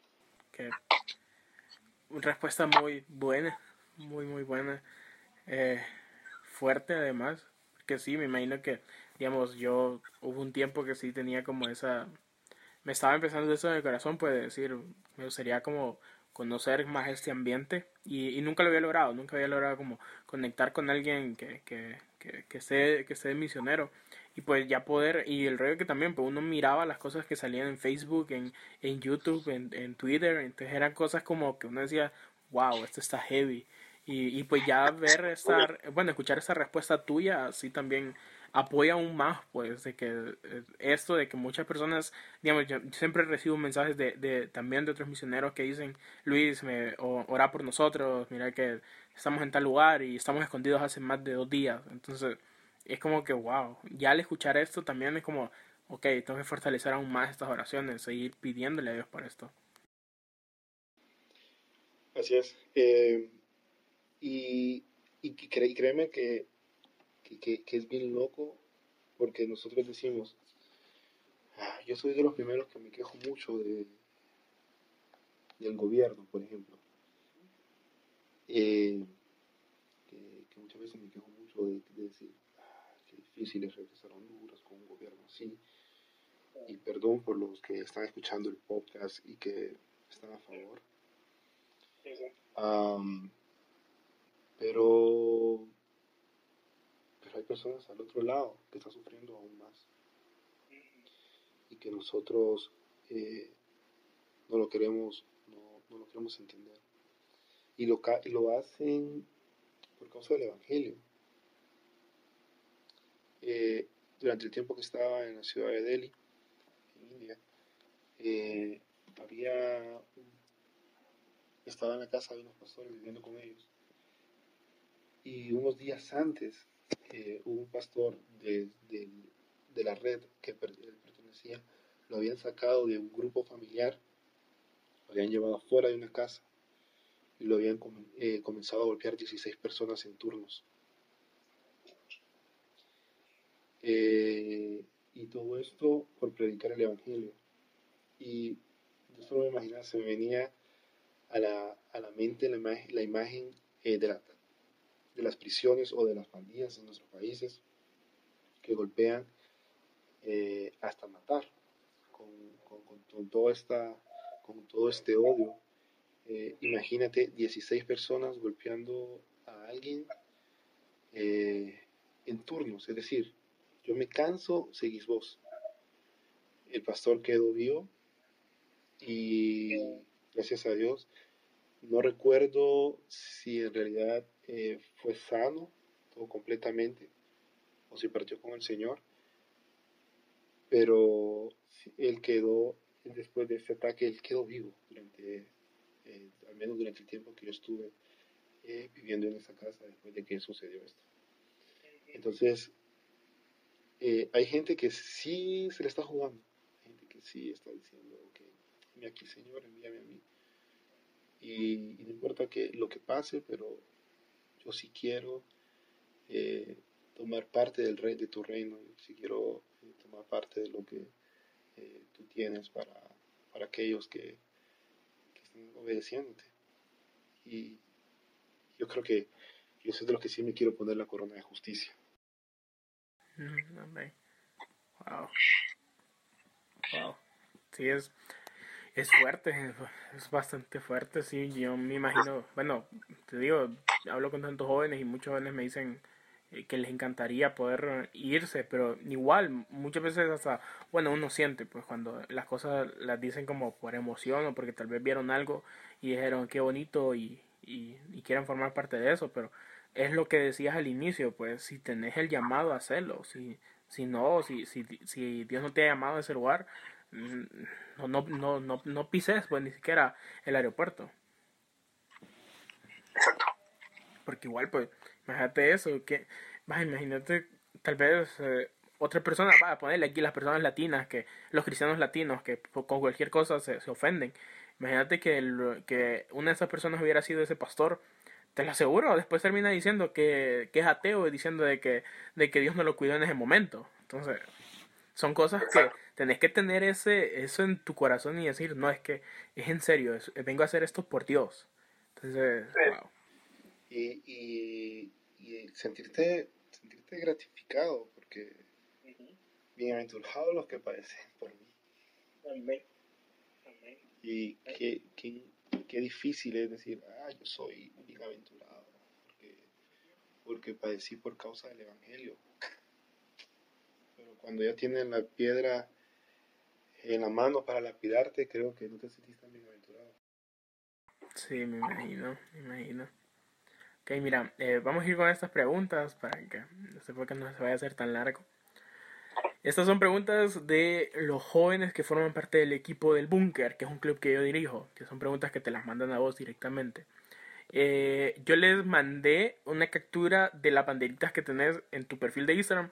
Que respuesta muy buena, muy muy buena, eh, fuerte además, que sí, me imagino que, digamos, yo hubo un tiempo que sí tenía como esa, me estaba empezando eso en el corazón, pues decir, me gustaría como conocer más este ambiente y, y, nunca lo había logrado, nunca había logrado como conectar con alguien que, que, que, que, esté, que esté misionero y pues ya poder, y el rollo que también, pues uno miraba las cosas que salían en Facebook, en, en YouTube, en, en Twitter, entonces eran cosas como que uno decía, wow, esto está heavy. Y, y pues ya ver esta, bueno, escuchar esa respuesta tuya, así también apoya aún más, pues, de que eh, esto, de que muchas personas, digamos, yo siempre recibo mensajes de, de también de otros misioneros que dicen, Luis, me, ora por nosotros, mira que estamos en tal lugar y estamos escondidos hace más de dos días. Entonces, es como que, wow, ya al escuchar esto también es como, ok, tengo que fortalecer aún más estas oraciones, seguir pidiéndole a Dios por esto. Así es. Eh, y, y, créeme que, que, es bien loco porque nosotros decimos, ah, yo soy de los primeros que me quejo mucho de, del gobierno, por ejemplo. Eh, que, muchas veces me quejo mucho de decir, difícil es regresar a Honduras con un gobierno así. Y perdón por los que están escuchando el podcast y que están a favor. pero, pero hay personas al otro lado que están sufriendo aún más. Y que nosotros eh, no lo queremos, no, no, lo queremos entender. Y lo, lo hacen por causa del Evangelio eh, durante el tiempo que estaba en la ciudad de Delhi, en India, eh, había estaba en la casa de unos pastores viviendo con ellos. Y unos días antes, eh, un pastor de, de, la red que pertenecía, lo habían sacado de un grupo familiar, lo habían llevado fuera de una casa y lo habían comenzado a golpear 16 personas en turnos. Eh, y todo esto por predicar el Evangelio. Y yo solo me imaginaba, se me venía a la, a la mente la la imagen eh, de, la, de las prisiones o de las pandillas en nuestros países que golpean eh, hasta matar con, con, todo esta, con todo este odio. imagínate 16 personas golpeando a alguien en turnos, es decir, yo me canso, seguís vos. El pastor quedó vivo y gracias a Dios no recuerdo si en realidad eh, fue sano todo completamente o si partió con el Señor, pero él quedó, después de ese ataque, él quedó vivo durante, eh, al menos durante el tiempo que yo estuve eh, viviendo en esa casa después de que sucedió esto. Entonces, eh, hay gente que sí se le está jugando, hay gente que sí está diciendo, ok, aquí Señor, envíame a mí. Y, no importa que, lo que pase, pero yo sí quiero eh, tomar parte del rey de tu reino, yo sí quiero eh, tomar parte de lo que tú tienes para, para aquellos que, que están obedeciéndote. Y yo creo que yo soy de los que sí me quiero poner la corona de justicia. Wow. Wow. Sí, es, es fuerte, es bastante fuerte, sí. Yo me imagino, bueno, te digo, hablo con tantos jóvenes y muchos jóvenes me dicen eh, que les encantaría poder irse, pero igual, muchas veces hasta, bueno, uno siente, pues cuando las cosas las dicen como por emoción o porque tal vez vieron algo y dijeron qué bonito y, y, y quieren formar parte de eso, pero es lo que decías al inicio, pues si tenés el llamado a hacerlo, si, si no, si, si, si Dios no te ha llamado a ese lugar, mm, no, no, no, no, no pises pues ni siquiera el aeropuerto. Exacto. Porque igual, pues, imagínate eso, que, vas, imagínate, tal vez eh, otra persona, va a ponerle aquí las personas latinas, que los cristianos latinos, que con cualquier cosa se, se ofenden. Imagínate que, el, que una de esas personas hubiera sido ese pastor, te lo aseguro, después termina diciendo que, que es ateo y diciendo de que, de que Dios no lo cuidó en ese momento. Entonces, son cosas que tenés que tener ese, eso en tu corazón y decir, no, es que es en serio, es, vengo a hacer esto por Dios. Entonces, wow. Y, y, y sentirte, sentirte gratificado, porque bienaventurados los que padecen por mí. Amén. Amén. Y qué, qué, qué difícil es decir, ah, yo soy bienaventurado, porque, porque padecí por causa del Evangelio. Pero cuando ya tienen la piedra en la mano para lapidarte, creo que no te sentís tan bienaventurado. Sí, me imagino, me imagino. Ok, mira, eh, vamos a ir con estas preguntas para que por qué no se vaya a hacer tan largo. Estas son preguntas de los jóvenes que forman parte del equipo del Búnker, que es un club que yo dirijo, que son preguntas que te las mandan a vos directamente. Eh, yo les mandé una captura de las banderitas que tenés en tu perfil de Instagram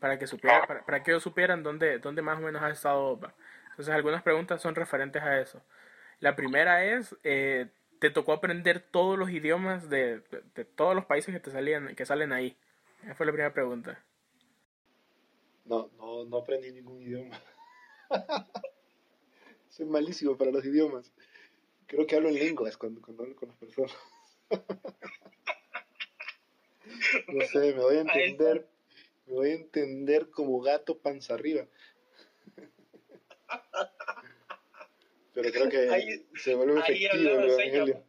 para que supieran, para, que ellos supieran dónde, dónde más o menos has estado. Entonces algunas preguntas son referentes a eso. La primera es, eh, ¿te tocó aprender todos los idiomas de, de, de, todos los países que te salían, que salen ahí? Esa fue la primera pregunta. No, no, no aprendí ningún idioma. Soy malísimo para los idiomas. Creo que hablo en lenguas cuando, cuando hablo con las personas. no sé, me voy a entender, me voy a entender como gato panza arriba. Pero creo que Ahí- se vuelve efectivo el evangelio.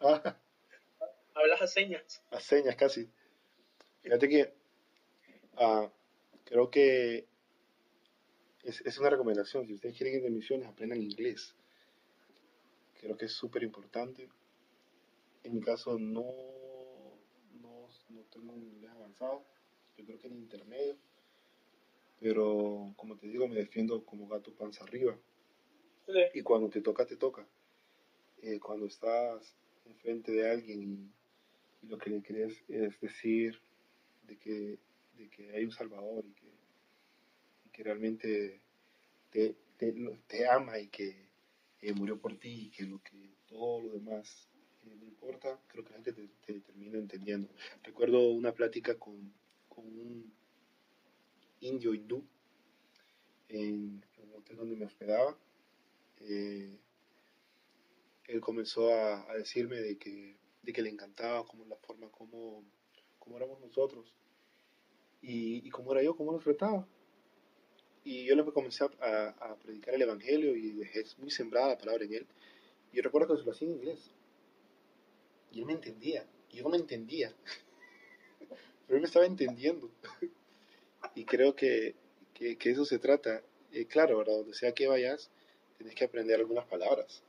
Ah, Hablas a señas. a señas casi. Fíjate que ah, creo que es, es una recomendación. Si ustedes quieren ir de misiones, aprendan inglés. Creo que es súper importante. En mi caso no, no, no tengo un inglés avanzado. Yo creo que en intermedio. Pero como te digo, me defiendo como gato panza arriba. Sí. Y cuando te toca, te toca. Eh, cuando estás enfrente de alguien y, y lo que le querés es decir de que, de que hay un Salvador y que, que realmente te, te, te ama y que eh, murió por ti y que lo que todo lo demás eh, no importa, creo que la gente te, te termina entendiendo. Recuerdo una plática con, con un indio hindú en un hotel donde me hospedaba. Eh, él comenzó a, a decirme de que, de que le encantaba como la forma como, como éramos nosotros y, y cómo era yo, cómo nos trataba. Y yo le comencé a, a- a predicar el evangelio y dejé muy sembrada la palabra en él. Y yo recuerdo que se lo hacía en inglés. Y él me entendía, y yo me entendía. Pero él me estaba entendiendo. Y creo que, que, que eso se trata. Eh, claro, ahora donde sea que vayas, tienes que aprender algunas palabras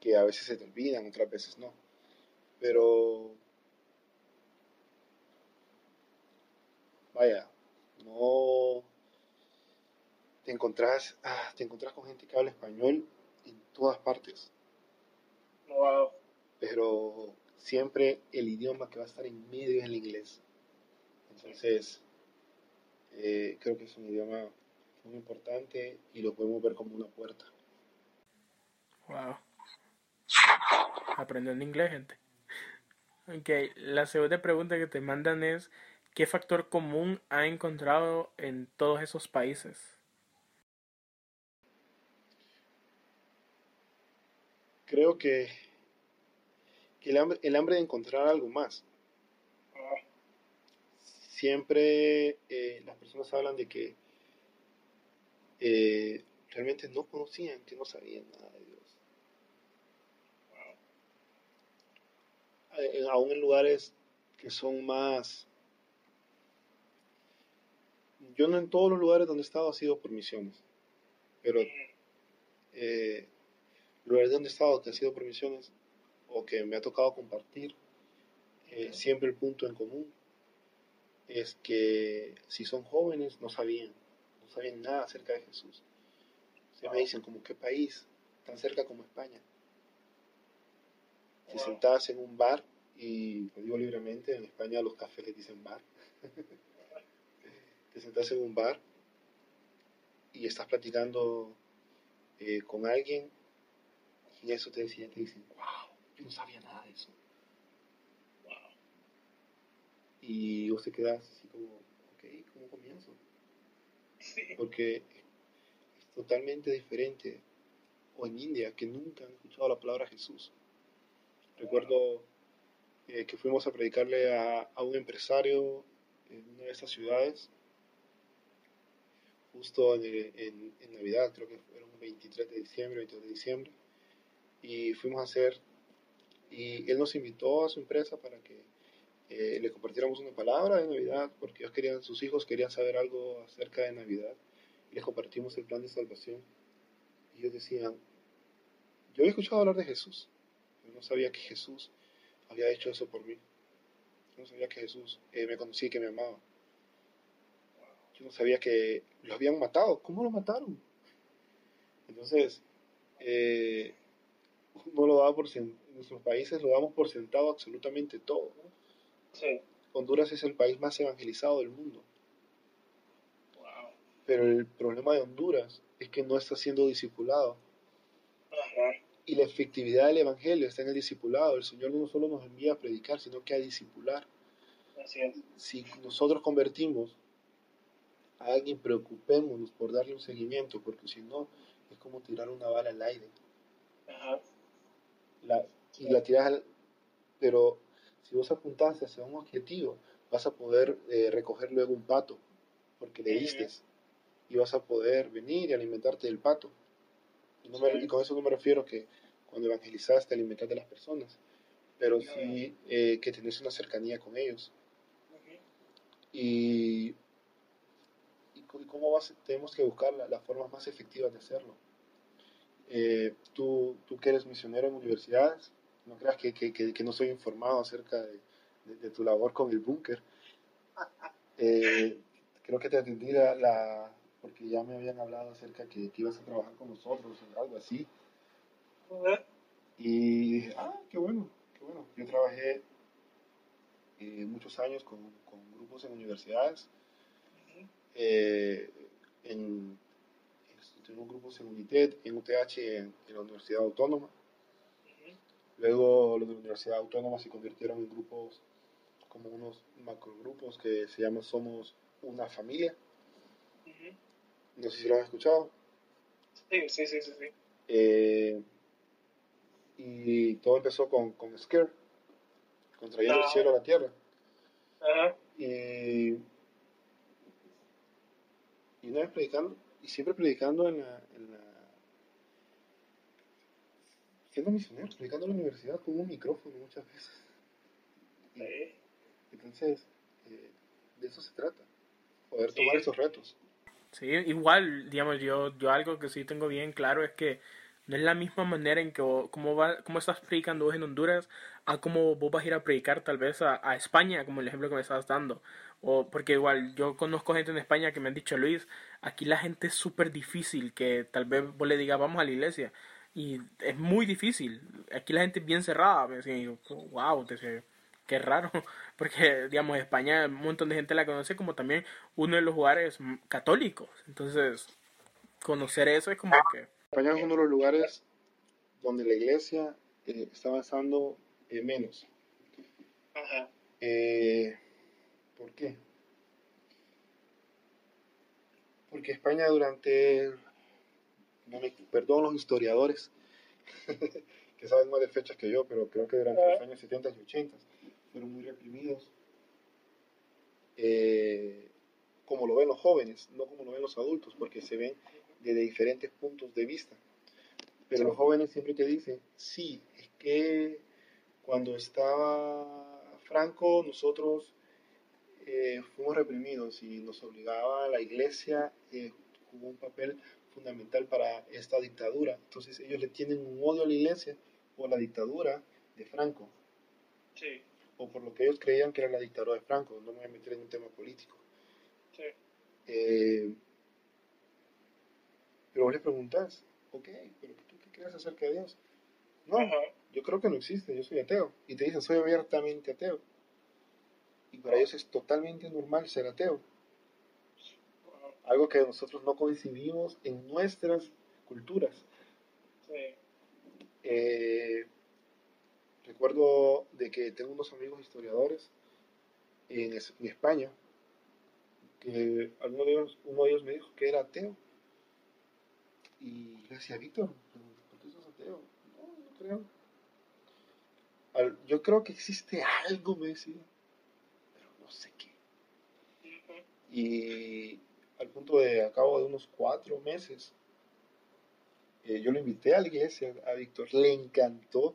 que a veces se te olvidan, otras veces no. Pero, vaya, no te encontrás, ah, te encontrás con gente que habla español en todas partes, Wow. pero siempre el idioma que va a estar en medio es el inglés. Entonces, eh, creo que es un idioma muy importante y lo podemos ver como una puerta. Wow. aprendiendo inglés, gente. Ok, la segunda pregunta que te mandan es, ¿qué factor común ha encontrado en todos esos países? Creo que, el, hambre, el hambre de encontrar algo más. Siempre eh, las personas hablan de que eh, realmente no conocían, que no sabían nada de Dios. Eh, aún en lugares que son más... Yo no en todos los lugares donde he estado ha sido por misiones, pero eh, lugares donde he estado que han sido por misiones o que me ha tocado compartir, eh, siempre el punto en común es que si son jóvenes no sabían, no sabían nada acerca de Jesús. Se me dicen, como qué país, tan cerca como España. Te sentabas en un bar, y lo digo libremente, en España los cafés les dicen bar. te sentas en un bar y estás platicando eh, con alguien y eso te decía, te dicen, wow, yo no sabía nada de eso. Y vos te quedas así como, ok, ¿cómo comienzo? Porque es totalmente diferente. O en India, que nunca han escuchado la palabra Jesús. Recuerdo eh, que fuimos a predicarle a, a, un empresario en una de esas ciudades, justo en, en, Navidad, creo que era un 23 de diciembre, 22 de diciembre, y fuimos a hacer, y él nos invitó a su empresa para que eh, le compartiéramos una palabra de Navidad, porque ellos querían, sus hijos querían saber algo acerca de Navidad, y les compartimos el plan de salvación. Y ellos decían, yo había escuchado hablar de Jesús, pero no sabía que Jesús había hecho eso por mí. Yo no sabía que Jesús eh, me conocía y que me amaba. Yo no sabía que lo habían matado. ¿Cómo lo mataron? Entonces, eh, uno lo da por en nuestros países lo damos por sentado absolutamente todo. ¿no? Sí. Honduras es el país más evangelizado del mundo. Wow. Pero el problema de Honduras es que no está siendo discipulado. Ajá. Y la efectividad del Evangelio está en el discipulado. El Señor no solo nos envía a predicar, sino que a discipular. Así es. Si nosotros convertimos a alguien, preocupémonos por darle un seguimiento, porque si no, es como tirar una bala al aire. Ajá. La, y la tiras al... Pero si vos apuntaste hacia un objetivo, vas a poder eh, recoger luego un pato, porque le diste. Y vas a poder venir y alimentarte del pato. Y, no me, y, con eso no me refiero que cuando evangelizas te alimentas de las personas, pero sí eh, que tenés una cercanía con ellos. Y, y, cómo vas, tenemos que buscar la, las formas más efectivas de hacerlo. Eh, tú, tú que eres misionero en universidades, no creas que, que, que, no soy informado acerca de, de, tu labor con el búnker. Eh, creo que te atendí la, porque ya me habían hablado acerca que, que ibas a trabajar con nosotros o algo así. Y ah, qué bueno, qué bueno. Yo trabajé eh, muchos años con, con, grupos en universidades. Uh -huh. eh, en, tengo grupos en UNITED, en UTH, en, en la Universidad Autónoma. Uh -huh. Luego los de la Universidad Autónoma se convirtieron en grupos, como unos macrogrupos que se llaman Somos una Familia. No sé si lo has escuchado. Sí, sí, sí, sí. sí. Eh, y todo empezó con, con Scare, con trayendo Ah. el cielo a la tierra. Ajá. Y, y una vez predicando, y siempre predicando en la, en la siendo misionero, predicando en la universidad con un micrófono muchas veces. Y, Sí. entonces, eh, de eso se trata, poder Sí. tomar esos retos. Sí, igual, digamos, yo, yo algo que sí tengo bien claro es que no es la misma manera en que vos, como, va, como estás predicando vos en Honduras a como vos vas a ir a predicar tal vez a, a España, como el ejemplo que me estabas dando. O porque igual yo conozco gente en España que me han dicho, Luis, aquí la gente es súper difícil, que tal vez vos le digas, vamos a la iglesia. Y es muy difícil. Aquí la gente es bien cerrada. Me decía, y yo, wow, te decía, qué raro. Porque, digamos, España, un montón de gente la conoce como también uno de los lugares católicos. Entonces, conocer eso es como que... España es uno de los lugares donde la iglesia eh, está avanzando eh, menos. Ajá. Eh, ¿Por qué? Porque España durante, no me, perdón los historiadores, que saben más de fechas que yo, pero creo que durante los años 70 y 80 fueron muy reprimidos, eh, como lo ven los jóvenes, no como lo ven los adultos, porque se ven desde diferentes puntos de vista. Pero los jóvenes siempre te dicen, sí, es que cuando estaba Franco nosotros eh, fuimos reprimidos y nos obligaba la iglesia, eh, jugó un papel fundamental para esta dictadura. Entonces ellos le tienen un odio a la iglesia por la dictadura de Franco, Sí. o por lo que ellos creían que era la dictadura de Franco. No me voy a meter en un tema político. Sí. Eh, pero vos le preguntás, ok, pero ¿tú qué crees acerca de Dios? No, Ajá. yo creo que no existe, yo soy ateo. Y te dicen, soy abiertamente ateo. Para ellos es totalmente normal ser ateo. Algo que nosotros no coincidimos en nuestras culturas. Sí. Eh, recuerdo de que tengo unos amigos historiadores en, es- en España, que alguno de ellos, uno de ellos me dijo que era ateo. Y le decía, Víctor, ¿por qué sos ateo? No, no creo. Al- yo creo que existe algo, me decía, pero no sé qué. Ujú. Y al punto de, a cabo de unos cuatro meses, eh, yo lo invité a la iglesia, a Víctor, le encantó.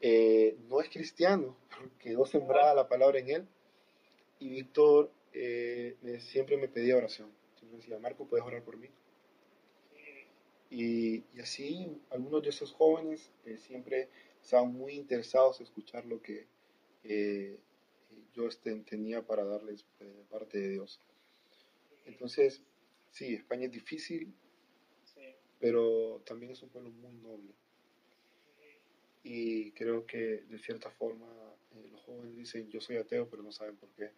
Eh, no es cristiano, quedó sembrada la palabra en él. Y Víctor eh, me- siempre me pedía oración. Siempre decía, Marco, ¿puedes orar por mí? Y, y así algunos de esos jóvenes siempre estaban muy interesados en escuchar lo que yo este, tenía para darles eh, parte de Dios. Entonces, sí, España es difícil, Sí. pero también es un pueblo muy noble. Y creo que de cierta forma eh, los jóvenes dicen yo soy ateo, pero no saben por qué.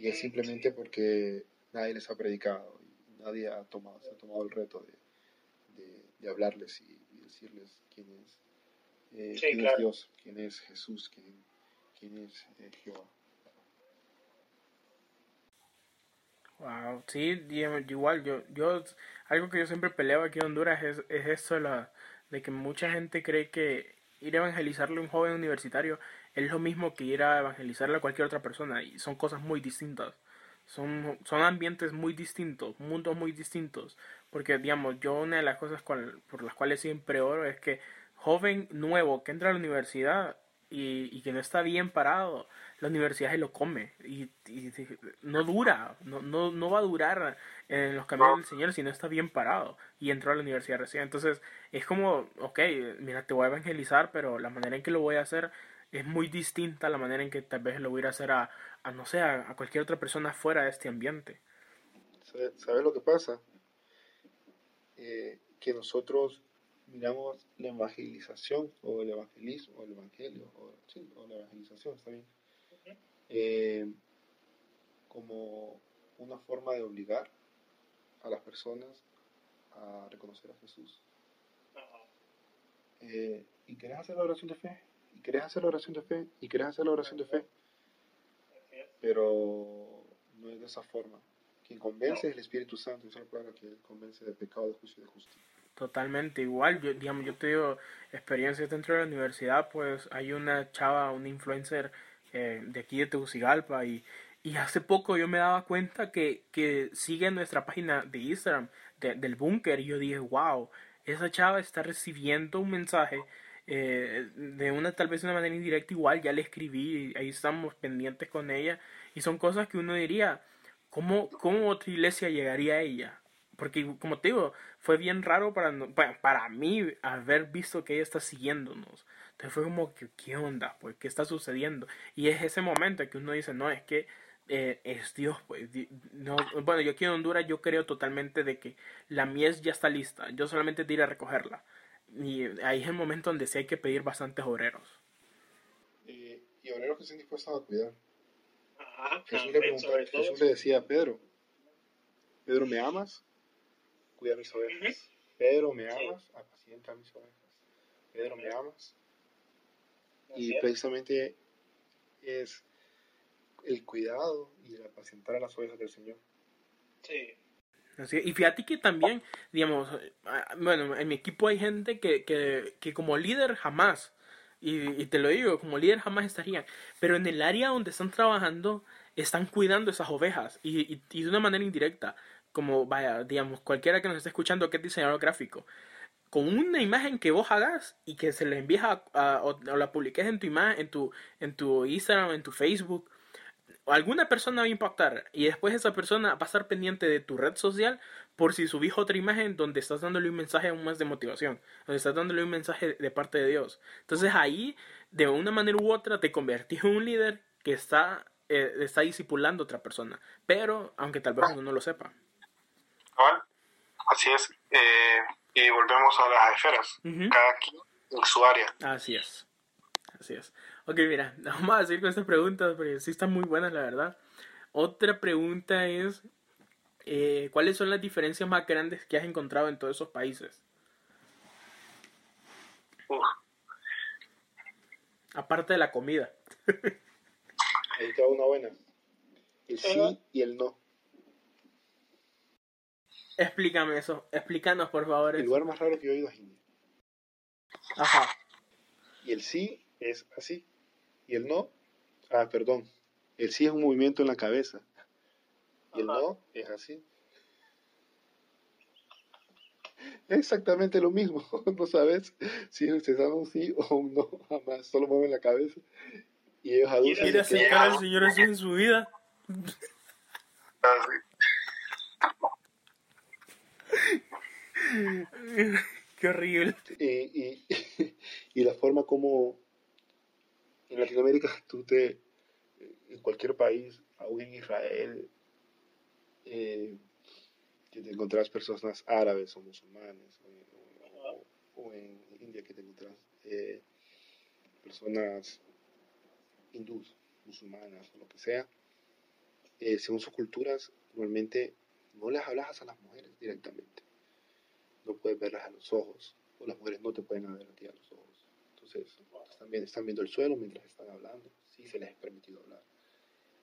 Y es simplemente porque nadie les ha predicado y nadie ha tomado, se ha tomado el reto de, de- de hablarles y, y decirles quién es, eh, Sí, quién claro. es Dios, quién es Jesús, quién, quién es eh, Jehová. Wow, sí, igual, yo, yo, algo que yo siempre peleo aquí en Honduras es, es esto de que mucha gente cree que ir a evangelizarle a un joven universitario es lo mismo que ir a evangelizarle a cualquier otra persona y son cosas muy distintas. Son, son ambientes muy distintos, mundos muy distintos. Porque, digamos, yo una de las cosas cual- por las cuales siempre oro es que joven nuevo que entra a la universidad y, y que no está bien parado, la universidad se lo come y, y no dura, no, no, no va a durar en los caminos del Señor si no está bien parado y entró a la universidad recién. Entonces es como, ok, mira, te voy a evangelizar, pero la manera en que lo voy a hacer es muy distinta a la manera en que tal vez lo voy a hacer a, a no sé, a, a cualquier otra persona fuera de este ambiente. ¿Sabe- ¿Sabes lo que pasa? Eh, que nosotros miramos la evangelización o el evangelismo o el evangelio o, sí, o la evangelización, está bien, eh, como una forma de obligar a las personas a reconocer a Jesús. Eh, ¿Y querés hacer la oración de fe? ¿Y querés hacer la oración de fe? ¿Y querés hacer la oración de fe? Pero no es de esa forma. Quien convence es el Espíritu Santo, es la palabra que convence de pecado, de juicio y de justicia. Totalmente igual, yo, digamos, yo te digo experiencias dentro de la universidad, pues hay una chava, una influencer eh, de aquí de Tegucigalpa y, y hace poco yo me daba cuenta que, que sigue nuestra página de Instagram de- del búnker y yo dije, wow, esa chava está recibiendo un mensaje eh, de una tal vez de una manera indirecta igual, ya le escribí ahí estamos pendientes con ella y son cosas que uno diría, ¿cómo, cómo otra iglesia llegaría a ella? Porque como te digo, fue bien raro para, para mí haber visto que ella está siguiéndonos. Entonces fue como que, ¿qué onda? Pues, ¿qué está sucediendo? Y es ese momento que uno dice, no, es que eh, es Dios, pues. di- No, bueno, yo aquí en Honduras yo creo totalmente de que la mies ya está lista. Yo solamente te iré a recogerla. Y ahí es el momento donde sí hay que pedir bastantes obreros. Eh, y obreros que estén dispuestos a cuidar. Ajá. Jesús le, todo. Jesús le decía a Pedro, Pedro, ¿me amas? Cuida mis ovejas. Pedro, ¿me Sí. amas? Apacienta mis ovejas. Pedro, me amas. Así Y precisamente es el cuidado y el apacentar a las ovejas del Señor. Sí. Así y fíjate que también, digamos, ah, bueno, en mi equipo hay gente que, que, que como líder jamás, y, y te lo digo, como líder jamás estarían, pero en el área donde están trabajando están cuidando esas ovejas y, y, y de una manera indirecta, como vaya, digamos, cualquiera que nos esté escuchando que es diseñador gráfico, con una imagen que vos hagas y que se la envíes a, a- o, la publiques en tu imagen, en tu, en tu Instagram, en tu Facebook, alguna persona va a impactar y después esa persona va a estar pendiente de tu red social por si subís otra imagen donde estás dándole un mensaje aún más de motivación, donde estás dándole un mensaje de parte de Dios. Entonces ahí, de una manera u otra, te convertís en un líder que está, eh, está discipulando a otra persona, pero aunque tal vez uno no lo sepa. ¿Vale? Así es. Eh, y volvemos a las esferas. Cada quien en su área. Así es. Así es. Ok, mira, vamos a seguir con estas preguntas porque sí están muy buenas, la verdad. Otra pregunta es, eh, ¿cuáles son las diferencias más grandes que has encontrado en todos esos países? Uf, Aparte de la comida. Ahí va una buena. El sí y el no. Explícame eso. Explícanos, por favor. El eso. lugar más raro que yo he ido es India. Ajá. Y el sí es así. Y el no, ah, perdón. El sí es un movimiento en la cabeza. Y el no es así. Es exactamente lo mismo. No sabes si se dan un sí o un no. Jamás. Solo mueven la cabeza. Y ellos aducen. ¿Quiere al Señor así en su vida? Qué horrible. y, la forma como en Latinoamérica tú te en cualquier país aún en Israel eh, que te encontrás personas árabes o musulmanes o, en India que te encontrás eh, personas hindús musulmanas o lo que sea eh, según sus culturas normalmente no les hablas a las mujeres directamente no puedes verlas a los ojos, o las mujeres no te pueden ver a ti a los ojos. Entonces, están, bien- están viendo el suelo mientras están hablando, sí se les es permitido hablar.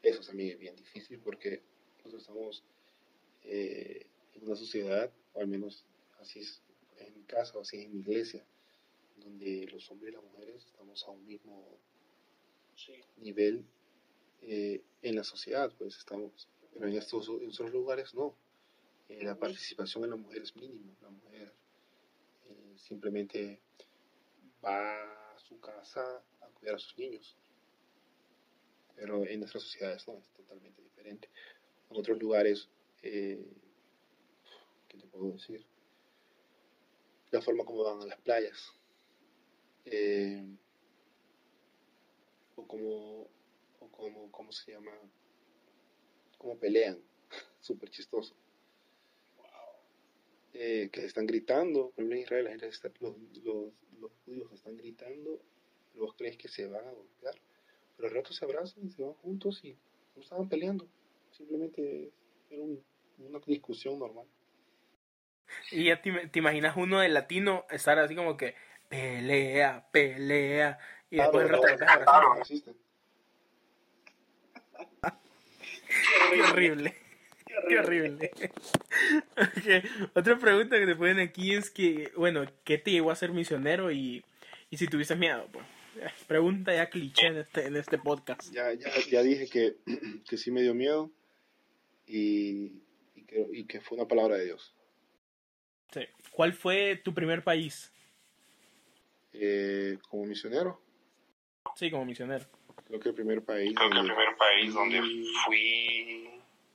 Eso también es bien difícil porque nosotros estamos eh, en una sociedad, o al menos así es en mi casa o así es en mi iglesia, donde los hombres y las mujeres estamos a un mismo Sí. nivel eh, en la sociedad, pues estamos, pero en estos en otros lugares no. Eh, la participación en la mujer es mínima. La mujer eh, simplemente va a su casa a cuidar a sus niños. Pero en nuestras sociedades no, es totalmente diferente. En otros lugares, eh, ¿qué te puedo decir? La forma como van a las playas. O como, o como, ¿cómo se llama? Cómo pelean. Súper chistoso. Eh, que están gritando, por ejemplo en Israel la gente está- los, los, los judíos están gritando, vos crees que se van a golpear, pero al rato se abrazan y se van juntos y no estaban peleando, simplemente era un- una discusión normal. Y ya te, te imaginas uno de latino estar así como que pelea, pelea. Y después el rato claro, no existe. Qué horrible. Qué horrible. Otra pregunta que te ponen aquí es que, bueno, ¿qué te llevó a ser misionero y, y si tuviste miedo? Pues, pregunta ya cliché en este, en este podcast. Ya, ya, ya dije que, que sí me dio miedo y, y, que, y que fue una palabra de Dios. Sí. ¿Cuál fue tu primer país? Eh, como misionero, Sí, como misionero. creo que el primer país Creo que el donde primer país donde fui.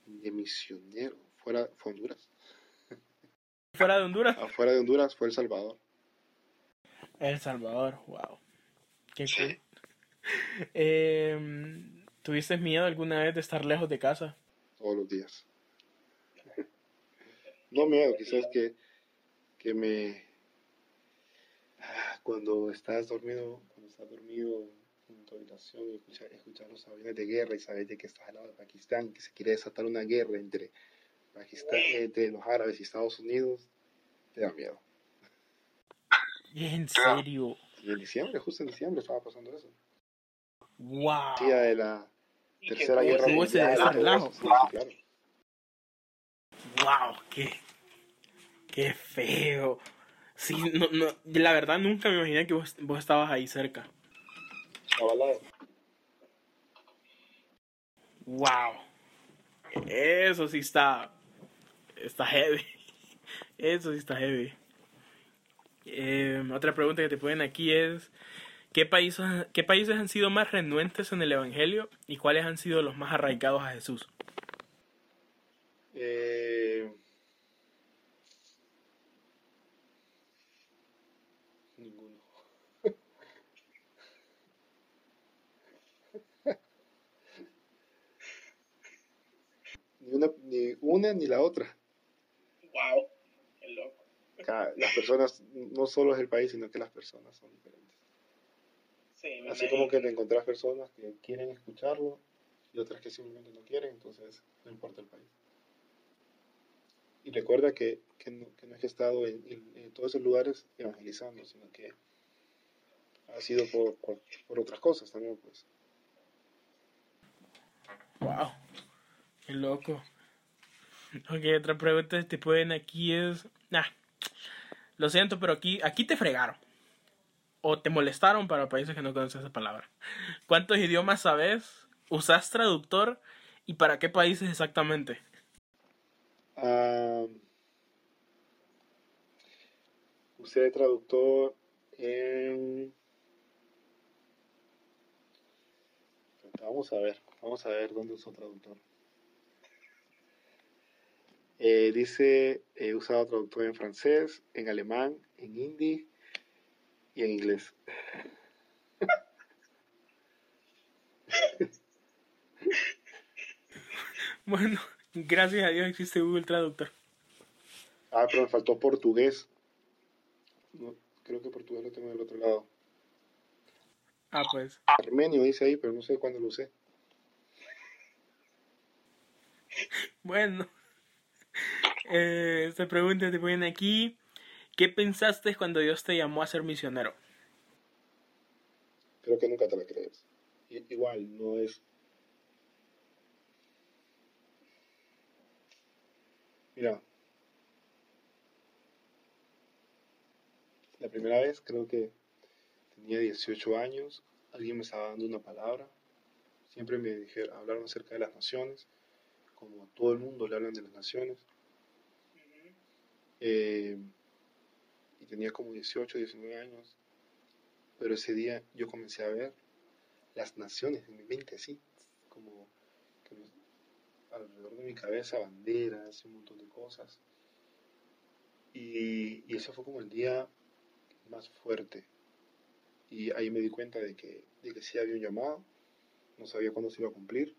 De misionero fuera, fue Honduras. ¿Fuera de Honduras? Afuera de Honduras fue El Salvador. El Salvador, wow. Qué Sí. cool. Eh, ¿Tuviste miedo alguna vez de estar lejos de casa? todos los días. No miedo, quizás que, que me... Ah, Cuando estás dormido, cuando estás dormido en tu habitación y escuchas, escuchas los aviones de guerra y sabes de que estás al lado de Pakistán, que se quiere desatar una guerra entre, Pakistán, entre los árabes y Estados Unidos, te da miedo. ¿En serio? Y en diciembre, justo en diciembre estaba pasando eso. Wow. Día de la Tercera Guerra Mundial. sí, claro. Wow, qué, qué feo. Sí, no, no, la verdad nunca me imaginé que vos, vos estabas ahí cerca. Avalado. Wow. Eso sí está. Está heavy. Eso sí está heavy. Eh, otra pregunta que te ponen aquí es: ¿qué países, ¿qué países han sido más renuentes en el Evangelio y cuáles han sido los más arraigados a Jesús? Eh, ninguno. ni, una, ni una ni la otra. Wow, qué loco. Cada- las personas, no solo es el país, sino que las personas son diferentes. Sí, me Así imagino. como que te encontrás personas que quieren escucharlo y otras que simplemente no quieren, entonces no importa el país. Y recuerda que, que, no, que no es que he estado en, en- en todos esos lugares evangelizando, sino que ha sido por, por, por otras cosas también, pues. Wow. Qué loco. Ok, otra pregunta que te pueden aquí es. Nah, lo siento, pero aquí, aquí te fregaron. O te molestaron para países que no conocen esa palabra. ¿Cuántos idiomas sabes? ¿Usas traductor? ¿Y para qué países exactamente? Usé traductor en... Vamos a ver, vamos a ver dónde usó traductor. Eh, dice, he usado traductor en francés, en alemán, en hindi y en inglés. Bueno, gracias a Dios existe Google Traductor. Ah, pero me faltó portugués. No, creo que portugués lo tengo del otro lado. Ah, pues. Armenio dice ahí, pero no sé cuándo lo usé. Bueno. Eh, esta pregunta te ponen aquí. ¿Qué pensaste cuando Dios te llamó a ser misionero? Creo que nunca te la crees. Igual, no es. Mira, la primera vez creo que tenía 18 años, alguien me estaba dando una palabra, siempre me dijeron, hablaron acerca de las naciones, como todo el mundo le hablan de las naciones. Eh, y tenía como 18, 19 años, pero ese día yo comencé a ver las naciones en mi mente así, como que alrededor de mi cabeza banderas y un montón de cosas. Y, y ese fue como el día más fuerte. Y ahí me di cuenta de que, de que sí había un llamado, no sabía cuándo se iba a cumplir,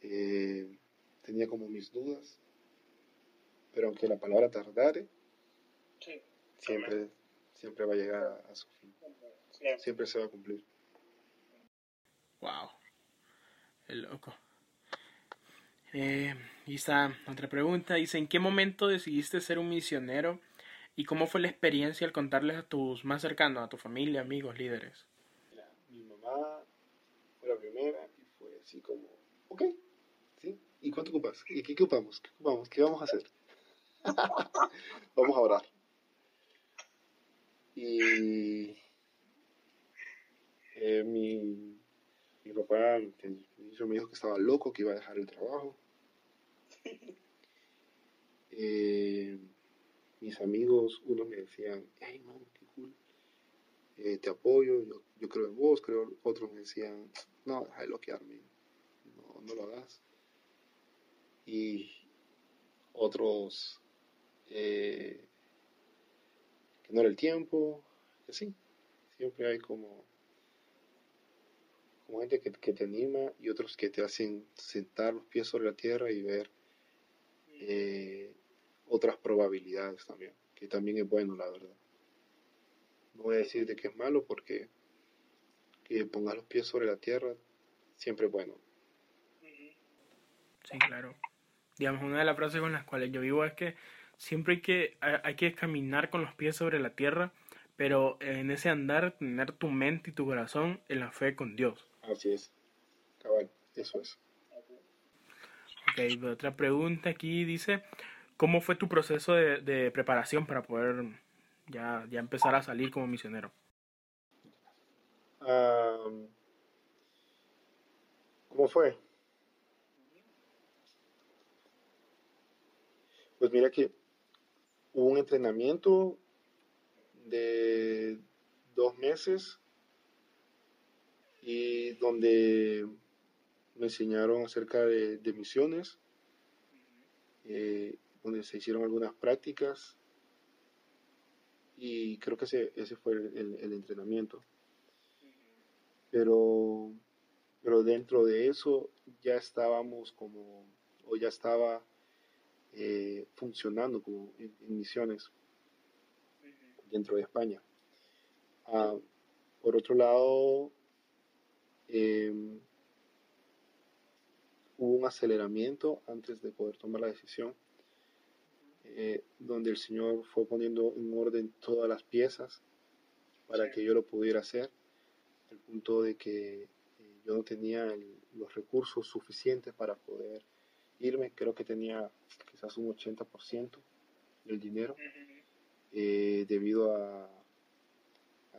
eh, tenía como mis dudas, pero aunque la palabra tardare, Sí, siempre, siempre va a llegar a, a su fin, siempre. siempre se va a cumplir. Wow. El loco. Eh, y está otra pregunta. Dice, ¿en qué momento decidiste ser un misionero? ¿Y cómo fue la experiencia al contarles a tus más cercanos, a tu familia, amigos, líderes? Mira, mi mamá fue la primera y fue así como, ok, ¿sí? ¿Y cuánto ocupas? ¿Y qué, qué ocupamos? ¿Qué ocupamos? ¿Qué vamos a hacer? vamos a orar. Y eh, mi, mi papá me dijo que estaba loco, que iba a dejar el trabajo. Eh, mis amigos, unos me decían, hey man, qué cool, eh, te apoyo, yo, yo creo en vos, creo, otros me decían, no, deja de bloquearme, no, no lo hagas. Y otros, eh, que no era el tiempo, y así, siempre hay como, como gente que, que te anima y otros que te hacen sentar los pies sobre la tierra y ver eh, otras probabilidades también, que también es bueno, la verdad. No voy a decir de que es malo porque que pongas los pies sobre la tierra siempre es bueno. Sí, claro. Digamos, una de las frases con las cuales yo vivo es que siempre hay que, hay que caminar con los pies sobre la tierra pero en ese andar tener tu mente y tu corazón en la fe con Dios. Así es. Cabal, eso es. Ok, otra pregunta aquí dice, ¿cómo fue tu proceso de, de preparación para poder ya, ya empezar a salir como misionero? Am, ¿Cómo fue? Pues mira que hubo un entrenamiento de dos meses y donde me enseñaron acerca de, misiones, eh, donde se hicieron algunas prácticas y creo que ese, ese fue el, el- el entrenamiento. Pero, pero dentro de eso ya estábamos como, o ya estaba eh, funcionando como en, en misiones dentro de España. Ah, por otro lado, em, hubo un aceleramiento antes de poder tomar la decisión, eh, donde el Señor fue poniendo en orden todas las piezas para que yo lo pudiera hacer, al punto de que eh, yo no tenía el- los recursos suficientes para poder irme, creo que tenía quizás un 80% del dinero eh, debido a,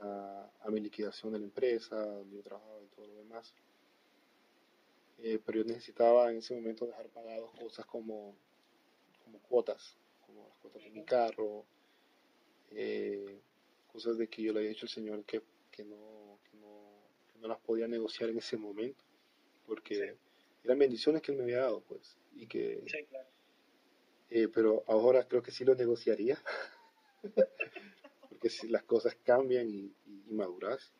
a, a mi liquidación de la empresa, donde yo trabajaba y todo lo demás. Eh, pero yo necesitaba en ese momento dejar pagados cosas como, como cuotas, como las cuotas de mi carro, eh, cosas de que yo le había dicho al Señor que, que, no, que, no, que no las podía negociar en ese momento, porque eran bendiciones que Él me había dado, pues, y que, Sí, claro. eh, pero ahora creo que sí lo negociaría, porque si las cosas cambian y, y, y maduras,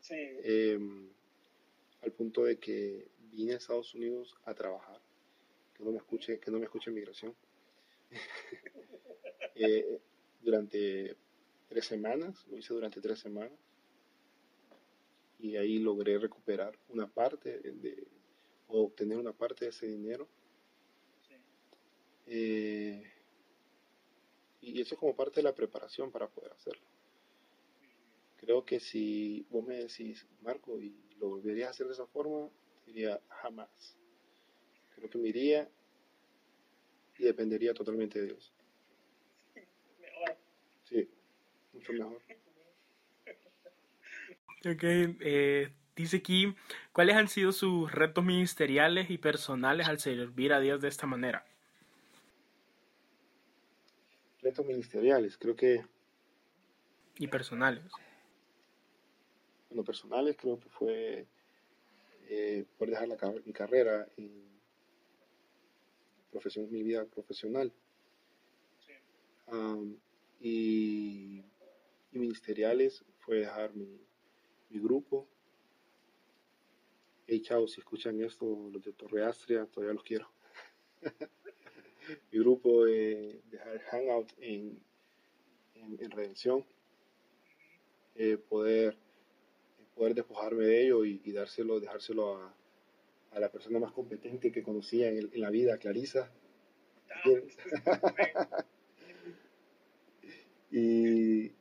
Sí. eh, al punto de que vine a Estados Unidos a trabajar, que no me escuche, que no me escuche migración, Eh, durante tres semanas, lo hice durante tres semanas, y ahí logré recuperar una parte de, o obtener una parte de ese dinero. sí. eh, y eso es como parte de la preparación para poder hacerlo. Creo que si vos me decís, Marco, y lo volverías a hacer de esa forma, diría jamás. Creo que me iría y dependería totalmente de Dios. Mejor. Sí, mucho mejor. Ok, eh, dice aquí, ¿cuáles han sido sus retos ministeriales y personales al servir a Dios de esta manera? Retos ministeriales, creo que, Y personales. bueno, personales, creo que fue eh, poder dejar la mi carrera en profesión, mi vida profesional. Sí. Y, y ministeriales fue dejar mi, mi grupo. Hey, chao, si escuchan esto, los de Torre Astria, todavía los quiero. mi grupo, eh, dejar Hangout en, en, en Redención, eh, poder, poder despojarme de ello y, y dárselo, dejárselo a, a la persona más competente que conocía en, en la vida, Clarisa. Y, y,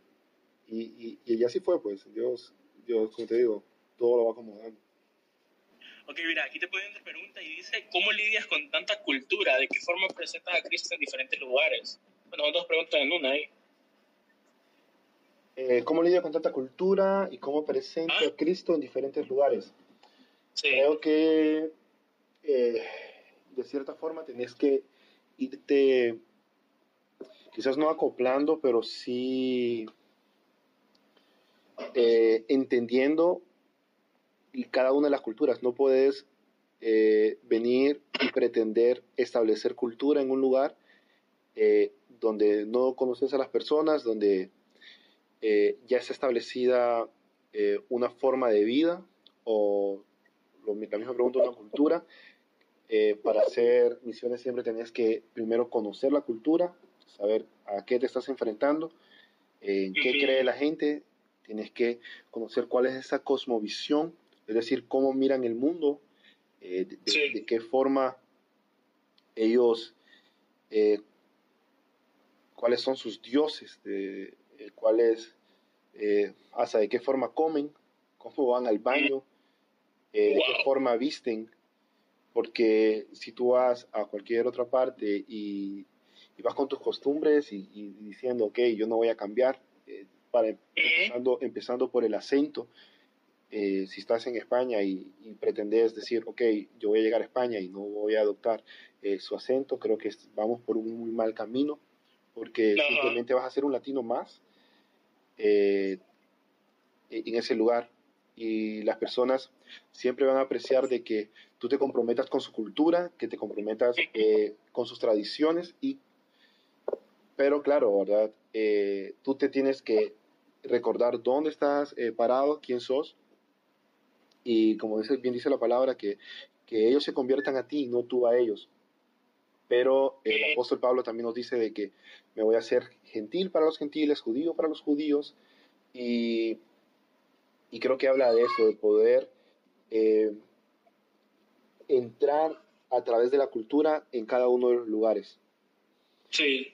y, y así fue, pues. Dios, Dios, como te digo, todo lo va acomodando. Ok, mira, aquí te ponen otra pregunta y dice, ¿cómo lidias con tanta cultura? ¿De qué forma presentas a Cristo en diferentes lugares? Bueno, son dos preguntas en una ahí. Eh, ¿Cómo lidio con tanta cultura y cómo presento a Cristo en diferentes lugares? Sí, Creo que eh, de cierta forma tenés que irte, quizás no acoplando, pero sí eh, entendiendo cada una de las culturas. No puedes eh, venir y pretender establecer cultura en un lugar eh, donde no conoces a las personas, donde eh, ya está establecida eh, una forma de vida o lo, la misma pregunta, una cultura. Eh, para hacer misiones siempre tenías que primero conocer la cultura, saber a qué te estás enfrentando, en qué cree la gente, tienes que conocer cuál es esa cosmovisión, es decir, cómo miran el mundo, eh, de, de- Sí. de qué forma ellos, eh, cuáles son sus dioses, de, eh, cuál es eh, hasta de qué forma comen, cómo van al baño, eh, de qué forma visten, porque si tú vas a cualquier otra parte y, vas con tus costumbres y, diciendo, ok, yo no voy a cambiar, para, empezando, empezando por el acento, eh, si estás en España y, pretendes decir, ok, yo voy a llegar a España y no voy a adoptar su acento, creo que vamos por un muy mal camino, porque simplemente vas a ser un latino más en ese lugar y las personas siempre van a apreciar de que tú te comprometas con su cultura, que te comprometas eh, con sus tradiciones y pero claro, ¿verdad? Eh, tú te tienes que recordar dónde estás eh, parado, quién sos y como dice, bien dice la palabra, que, que ellos se conviertan a ti, no tú a ellos. Pero el apóstol Pablo también nos dice de que me voy a hacer gentil para los gentiles, judío para los judíos, y y creo que habla de eso, de poder eh, entrar a través de la cultura en cada uno de los lugares. Sí.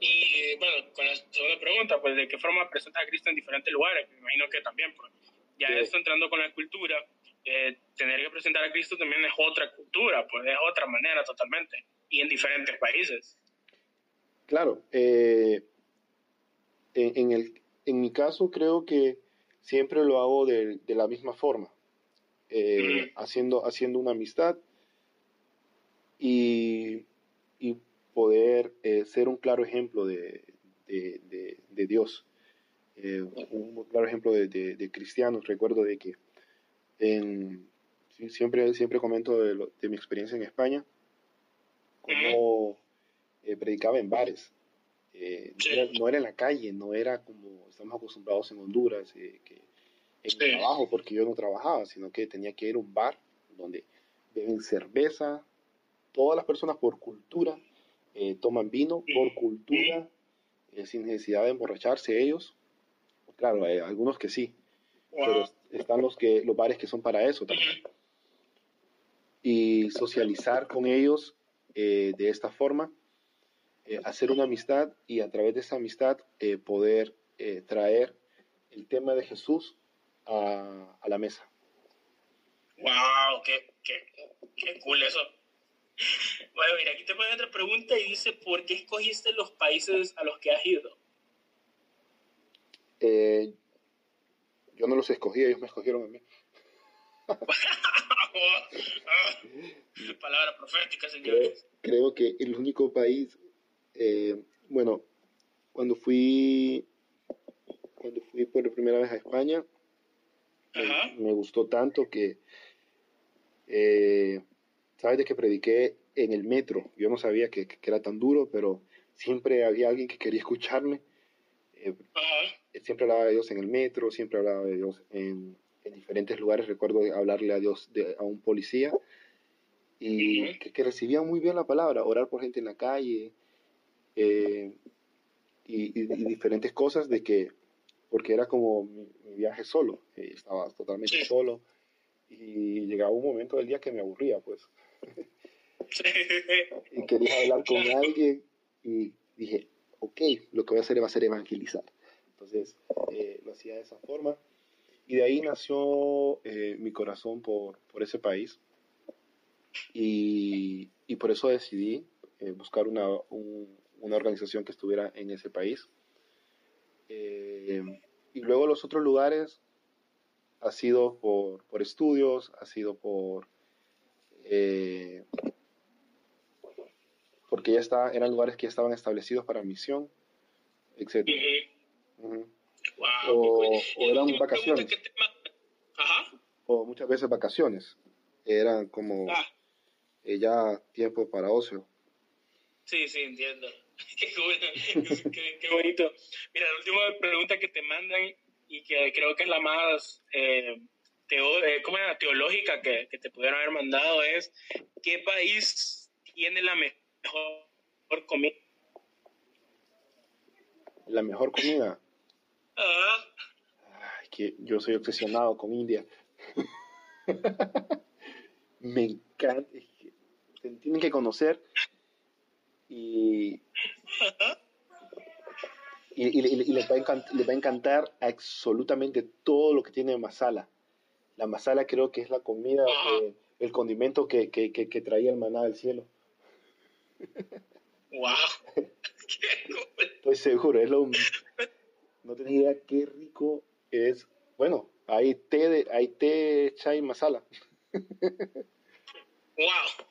Y bueno, con la segunda pregunta, pues de qué forma presenta a Cristo en diferentes lugares, me imagino que también, pues ya está entrando con la cultura, eh, tener que presentar a Cristo también es otra cultura, pues es otra manera totalmente, y en diferentes países. Claro, eh, en, el, en mi caso creo que siempre lo hago de, la misma forma, eh, haciendo, haciendo una amistad y, poder eh, ser un claro ejemplo de, Dios, eh, un claro ejemplo de, cristianos. Recuerdo de que siempre, siempre comento de, mi experiencia en España, como predicaba en bares. Eh, no, era, en la calle, no era como estamos acostumbrados en Honduras, eh, que en el trabajo, porque yo no trabajaba, sino que tenía que ir a un bar donde beben cerveza, todas las personas por cultura eh, toman vino, por cultura, sin necesidad de emborracharse ellos. Claro, hay algunos que sí, pero están los, que, los bares que son para eso también. Y socializar con ellos de esta forma eh, hacer una amistad y a través de esa amistad eh, poder eh, traer el tema de Jesús a, a la mesa. ¡Wow! Qué, qué, qué, cool eso! Bueno, mira, aquí te ponen otra pregunta y dice, ¿por qué escogiste los países a los que has ido? Yo no los escogí, ellos me escogieron a mí. Palabra profética, señores. creo, que el único país eh, bueno, cuando fui, cuando fui por primera vez a España, me, gustó tanto que, eh, sabes de que prediqué en el metro. Yo no sabía que, era tan duro, pero siempre había alguien que quería escucharme. Eh, siempre hablaba de Dios en el metro, siempre hablaba de Dios en, diferentes lugares. Recuerdo hablarle a Dios de, a un policía y que, que, recibía muy bien la palabra, orar por gente en la calle, eh, y, diferentes cosas de que, porque era como mi, viaje solo, eh, estaba totalmente solo y llegaba un momento del día que me aburría, pues. y quería hablar con alguien y dije, ok, lo que voy a hacer va a ser evangelizar. Entonces eh, lo hacía de esa forma y de ahí nació mi corazón por, por ese país y, y, por eso decidí buscar una, un, una organización que estuviera en ese país. Eh, y luego los otros lugares ha sido por, por estudios, ha sido por... Eh, porque ya está, eran lugares que ya estaban establecidos para misión, etc. o, eran vacaciones. O muchas veces vacaciones. Eran como ah. eh, ya tiempo para ocio. Sí, sí, entiendo. qué, bonito. Mira, la última pregunta que te mandan y que creo que es la más eh, eh teológica que, te pudieron haber mandado es, ¿qué país tiene la mejor comida? La mejor comida. Que yo soy obsesionado con India. Me encanta. Tienen que conocer y y, les, va a encantar, absolutamente todo lo que tiene masala. La masala creo que es la comida, eh, el condimento que, que, que, traía el maná del cielo. ¡Wow! Estoy seguro, es lo... No tenés idea qué rico es. Bueno, hay té, de, hay té chai masala. ¡Wow!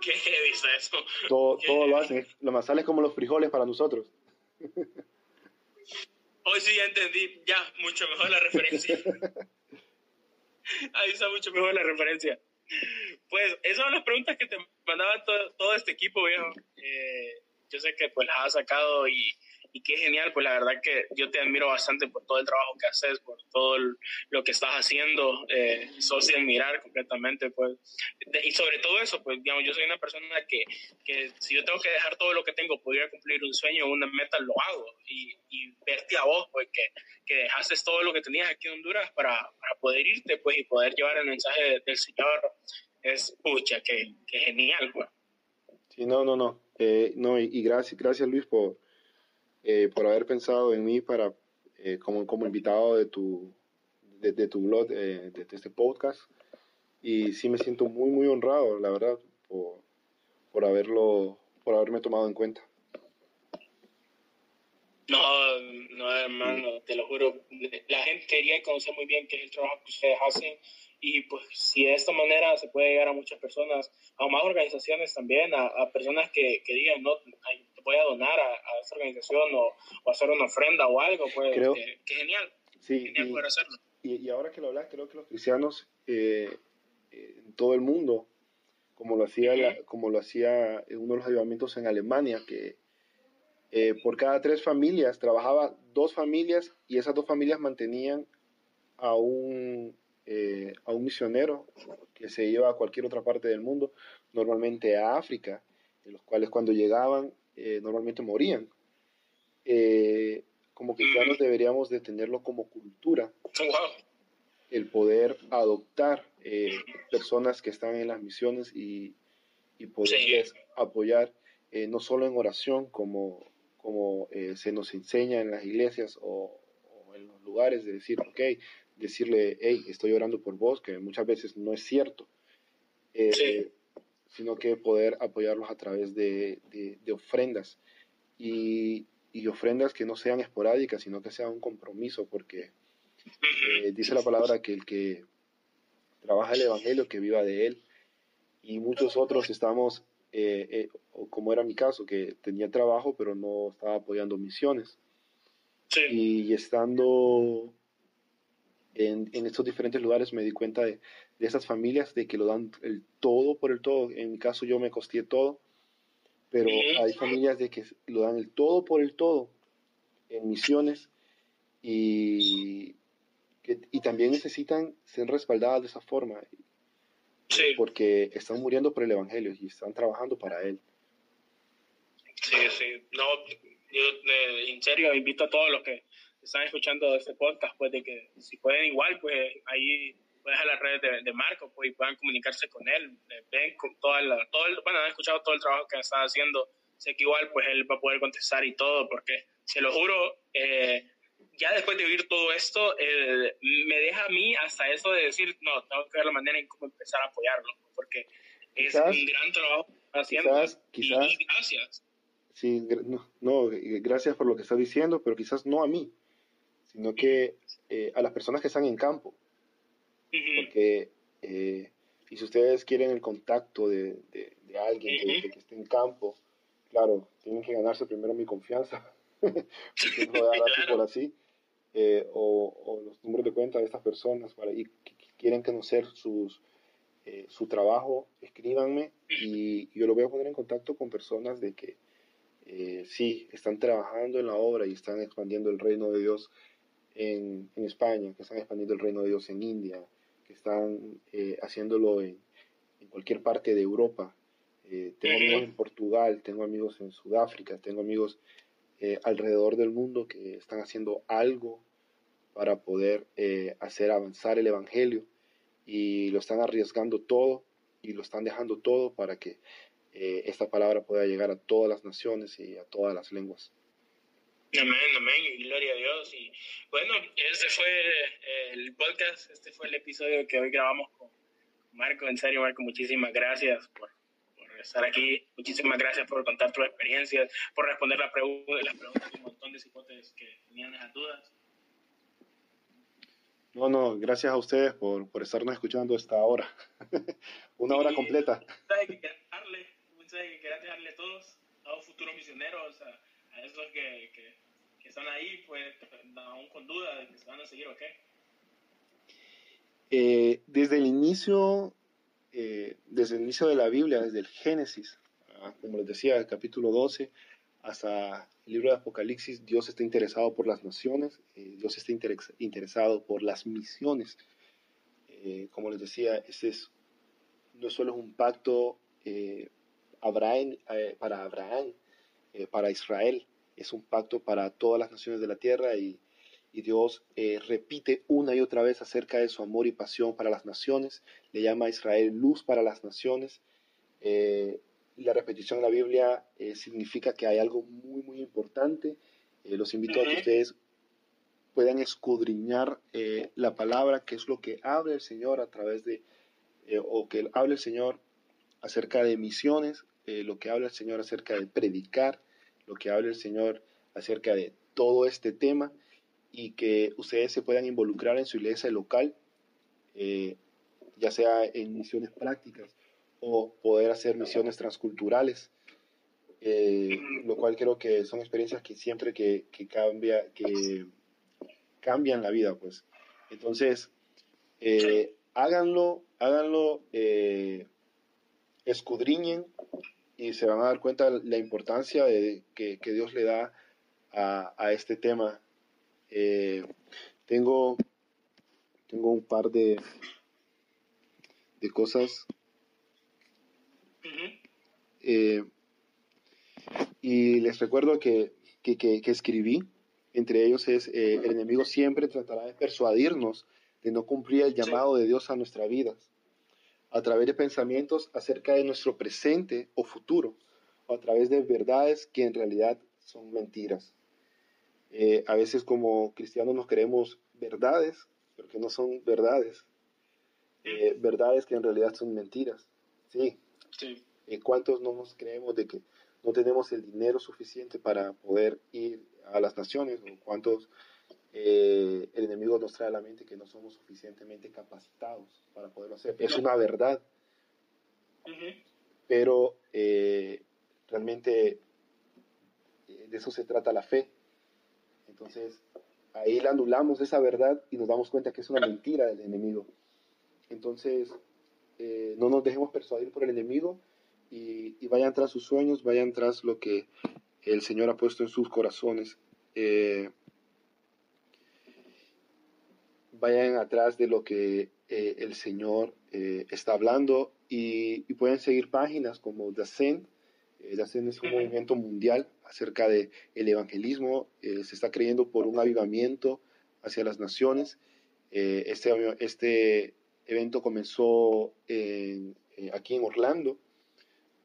¿Qué dice eso? Todo, todo lo hacen. La masala es como los frijoles para nosotros. Hoy sí ya entendí, ya, mucho mejor la referencia. Ahí está mucho mejor la referencia. Pues esas son las preguntas que te mandaba todo, todo este equipo, viejo. Eh, yo sé que pues las has sacado y, y qué genial, pues la verdad que yo te admiro bastante por todo el trabajo que haces, por todo lo que estás haciendo, eh, sos de admirar completamente, pues, y sobre todo eso, pues, digamos, yo soy una persona que, que si yo tengo que dejar todo lo que tengo, podría cumplir un sueño, una meta, lo hago, y, y verte a vos, pues, que, que dejaste todo lo que tenías aquí en Honduras para, para poder irte, pues, y poder llevar el mensaje del Señor, es, pucha, que, que genial, pues. Sí, no, no, no, eh, no, y, y gracias, gracias Luis por eh, por haber pensado en mí para, eh, como, como invitado de tu, de, tu blog, eh, de, este podcast. Y sí me siento muy, muy honrado, la verdad, por, por, haberlo, por haberme tomado en cuenta. No, no, hermano, te lo juro. La gente quería conocer muy bien qué es el trabajo que ustedes hacen y pues si de esta manera se puede llegar a muchas personas, a más organizaciones también, a, a personas que, que, digan, no, te voy a donar a, a esta organización o, o, hacer una ofrenda o algo, pues creo, eh, que genial. Sí, genial y, poder hacerlo. Y, y, ahora que lo hablas, creo que los cristianos eh, eh, en todo el mundo, como lo hacía, la, como lo hacía uno de los ayudamientos en Alemania, que eh, por cada tres familias trabajaba dos familias y esas dos familias mantenían a un eh, a un misionero que se iba a cualquier otra parte del mundo, normalmente a África, en los cuales cuando llegaban eh, normalmente morían. Eh, como cristianos deberíamos de tenerlo como cultura, el poder adoptar personas que están en las misiones y, y poderles apoyar, no solo en oración, como, como se nos enseña en las iglesias o, o en los lugares, de decir, ok, decirle, hey, estoy orando por vos, que muchas veces no es cierto, eh, sino que poder apoyarlos a través de, de, ofrendas. Y, y, ofrendas que no sean esporádicas, sino que sea un compromiso, porque eh, dice la palabra que el que trabaja el Evangelio, que viva de él, y muchos otros estamos, eh, como era mi caso, que tenía trabajo, pero no estaba apoyando misiones. Y estando en, en, estos diferentes lugares me di cuenta de, de, esas familias de que lo dan el todo por el todo. En mi caso yo me costé todo, pero hay familias de que lo dan el todo por el todo en misiones y, que, y también necesitan ser respaldadas de esa forma. Porque están muriendo por el Evangelio y están trabajando para Él. Sí, sí. No, yo eh, en serio invito a todos los que están escuchando este podcast, pues de que si pueden igual, pues ahí puedes a las redes de, de, Marco, pues y puedan comunicarse con él, eh, ven con toda la, todo el, bueno, han escuchado todo el trabajo que está haciendo, sé que igual pues él va a poder contestar y todo, porque se lo juro, eh, ya después de oír todo esto, eh, me deja a mí hasta eso de decir, no, tengo que ver la manera en cómo empezar a apoyarlo, porque es un gran trabajo haciendo. Quizás, quizás, y, gracias. Sí, no, no, gracias por lo que estás diciendo, pero quizás no a mí sino que eh, a las personas que están en campo. Porque, eh, y si ustedes quieren el contacto de, de, de alguien que, que, esté en campo, claro, tienen que ganarse primero mi confianza, porque no voy a dar por así, eh, o, o, los números de cuenta de estas personas para y que quieren conocer sus, eh, su trabajo, escríbanme y yo lo voy a poner en contacto con personas de que eh, sí, están trabajando en la obra y están expandiendo el reino de Dios en, en, España, que están expandiendo el reino de Dios en India, que están eh, haciéndolo en, en, cualquier parte de Europa. Eh, tengo amigos en Portugal, tengo amigos en Sudáfrica, tengo amigos eh, alrededor del mundo que están haciendo algo para poder eh, hacer avanzar el Evangelio y lo están arriesgando todo y lo están dejando todo para que esta palabra pueda llegar a todas las naciones y a todas las lenguas. Amén, amén, y gloria a Dios. Y bueno, este fue el podcast, este fue el episodio que hoy grabamos con Marco. En serio, Marco, muchísimas gracias por, por estar aquí. Muchísimas gracias por contar tus experiencias, por responder la las preguntas y un montón de hipótesis que tenían esas dudas. No, no, gracias a ustedes por, por estarnos escuchando esta hora. Una hora completa. Un mensaje que darle, un mensaje que dejarle a todos, a los futuros misioneros, a, a esos que, que, están ahí, pues, aún con duda de que se van a seguir o qué. Eh, desde el inicio, eh, desde el inicio de la Biblia, desde el Génesis, ah, como les decía, el capítulo 12, hasta el libro de Apocalipsis, Dios está interesado por las naciones, eh, Dios está interes interesado por las misiones. Eh, como les decía, ese es, no solo es un pacto eh, Abraham, eh, para Abraham, para Israel, es un pacto para todas las naciones de la tierra y, y Dios eh, repite una y otra vez acerca de su amor y pasión para las naciones, le llama a Israel luz para las naciones. Eh, la repetición de la Biblia eh, significa que hay algo muy, muy importante. Los invito a que ustedes puedan escudriñar la palabra, que es lo que habla el Señor a través de, o que habla el Señor acerca de misiones, lo que habla el Señor acerca de predicar, lo que habla el Señor acerca de todo este tema y que ustedes se puedan involucrar en su iglesia local, eh, ya sea en misiones prácticas o poder hacer misiones transculturales, eh, lo cual creo que son experiencias que siempre que, que cambia, que cambian la vida, pues. Entonces, eh, háganlo, háganlo, eh, escudriñen y se van a dar cuenta la importancia de, que, que Dios le da a, a este tema. Eh, tengo, tengo un par de, de cosas. Eh, y les recuerdo que, que, que, que escribí, entre ellos es, eh, el enemigo siempre tratará de persuadirnos de no cumplir el llamado de Dios a nuestra vida, a través de pensamientos acerca de nuestro presente o futuro, o a través de verdades que en realidad son mentiras. Eh, a veces como cristianos nos creemos verdades, pero que no son verdades. Eh, verdades que en realidad son mentiras. Sí. Sí. ¿En cuántos no nos creemos de que no tenemos el dinero suficiente para poder ir a las naciones? ¿O cuántos eh, el enemigo nos trae a la mente que no somos suficientemente capacitados para poderlo hacer? Es una verdad, pero eh, realmente eh, de eso se trata la fe. Entonces, ahí la anulamos esa verdad y nos damos cuenta que es una mentira del enemigo. Entonces, eh, no nos dejemos persuadir por el enemigo y, y vayan tras sus sueños, vayan tras lo que el Señor ha puesto en sus corazones. Eh, vayan atrás de lo que eh, el Señor eh, está hablando y, y pueden seguir páginas como The Ascent. Eh, The es un movimiento mundial acerca del el evangelismo. Se está creyendo por un avivamiento hacia las naciones. Este, este evento comenzó en- aquí en Orlando,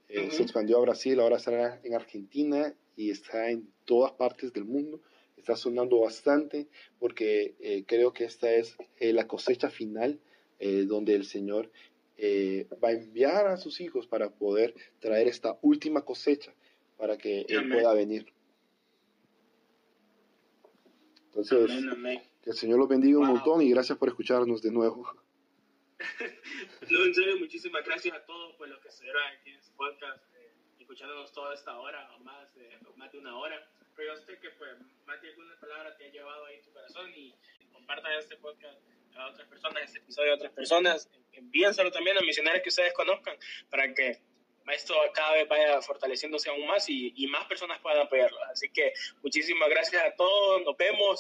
se expandió a Brasil, ahora está en Argentina y está en todas partes del mundo. Está sonando bastante porque eh, creo que esta es eh, la cosecha final eh, donde el Señor eh, va a enviar a sus hijos para poder traer esta última cosecha para que Él Amén. pueda venir. Entonces, Amén, amén. que el Señor los bendiga un Wow. montón y gracias por escucharnos de nuevo. No, en serio, muchísimas gracias a todos por los que estuvieron aquí en este podcast, eh, escuchándonos toda esta hora o más más de una hora. Pero yo sé que pues, más de alguna palabra te ha llevado ahí tu corazón y compartan este podcast a otras personas, este episodio a otras personas. Envíenselo también a misionarios que ustedes conozcan para que esto cada vez vaya fortaleciéndose aún más y, y más personas puedan apoyarlo. Así que muchísimas gracias a todos, nos vemos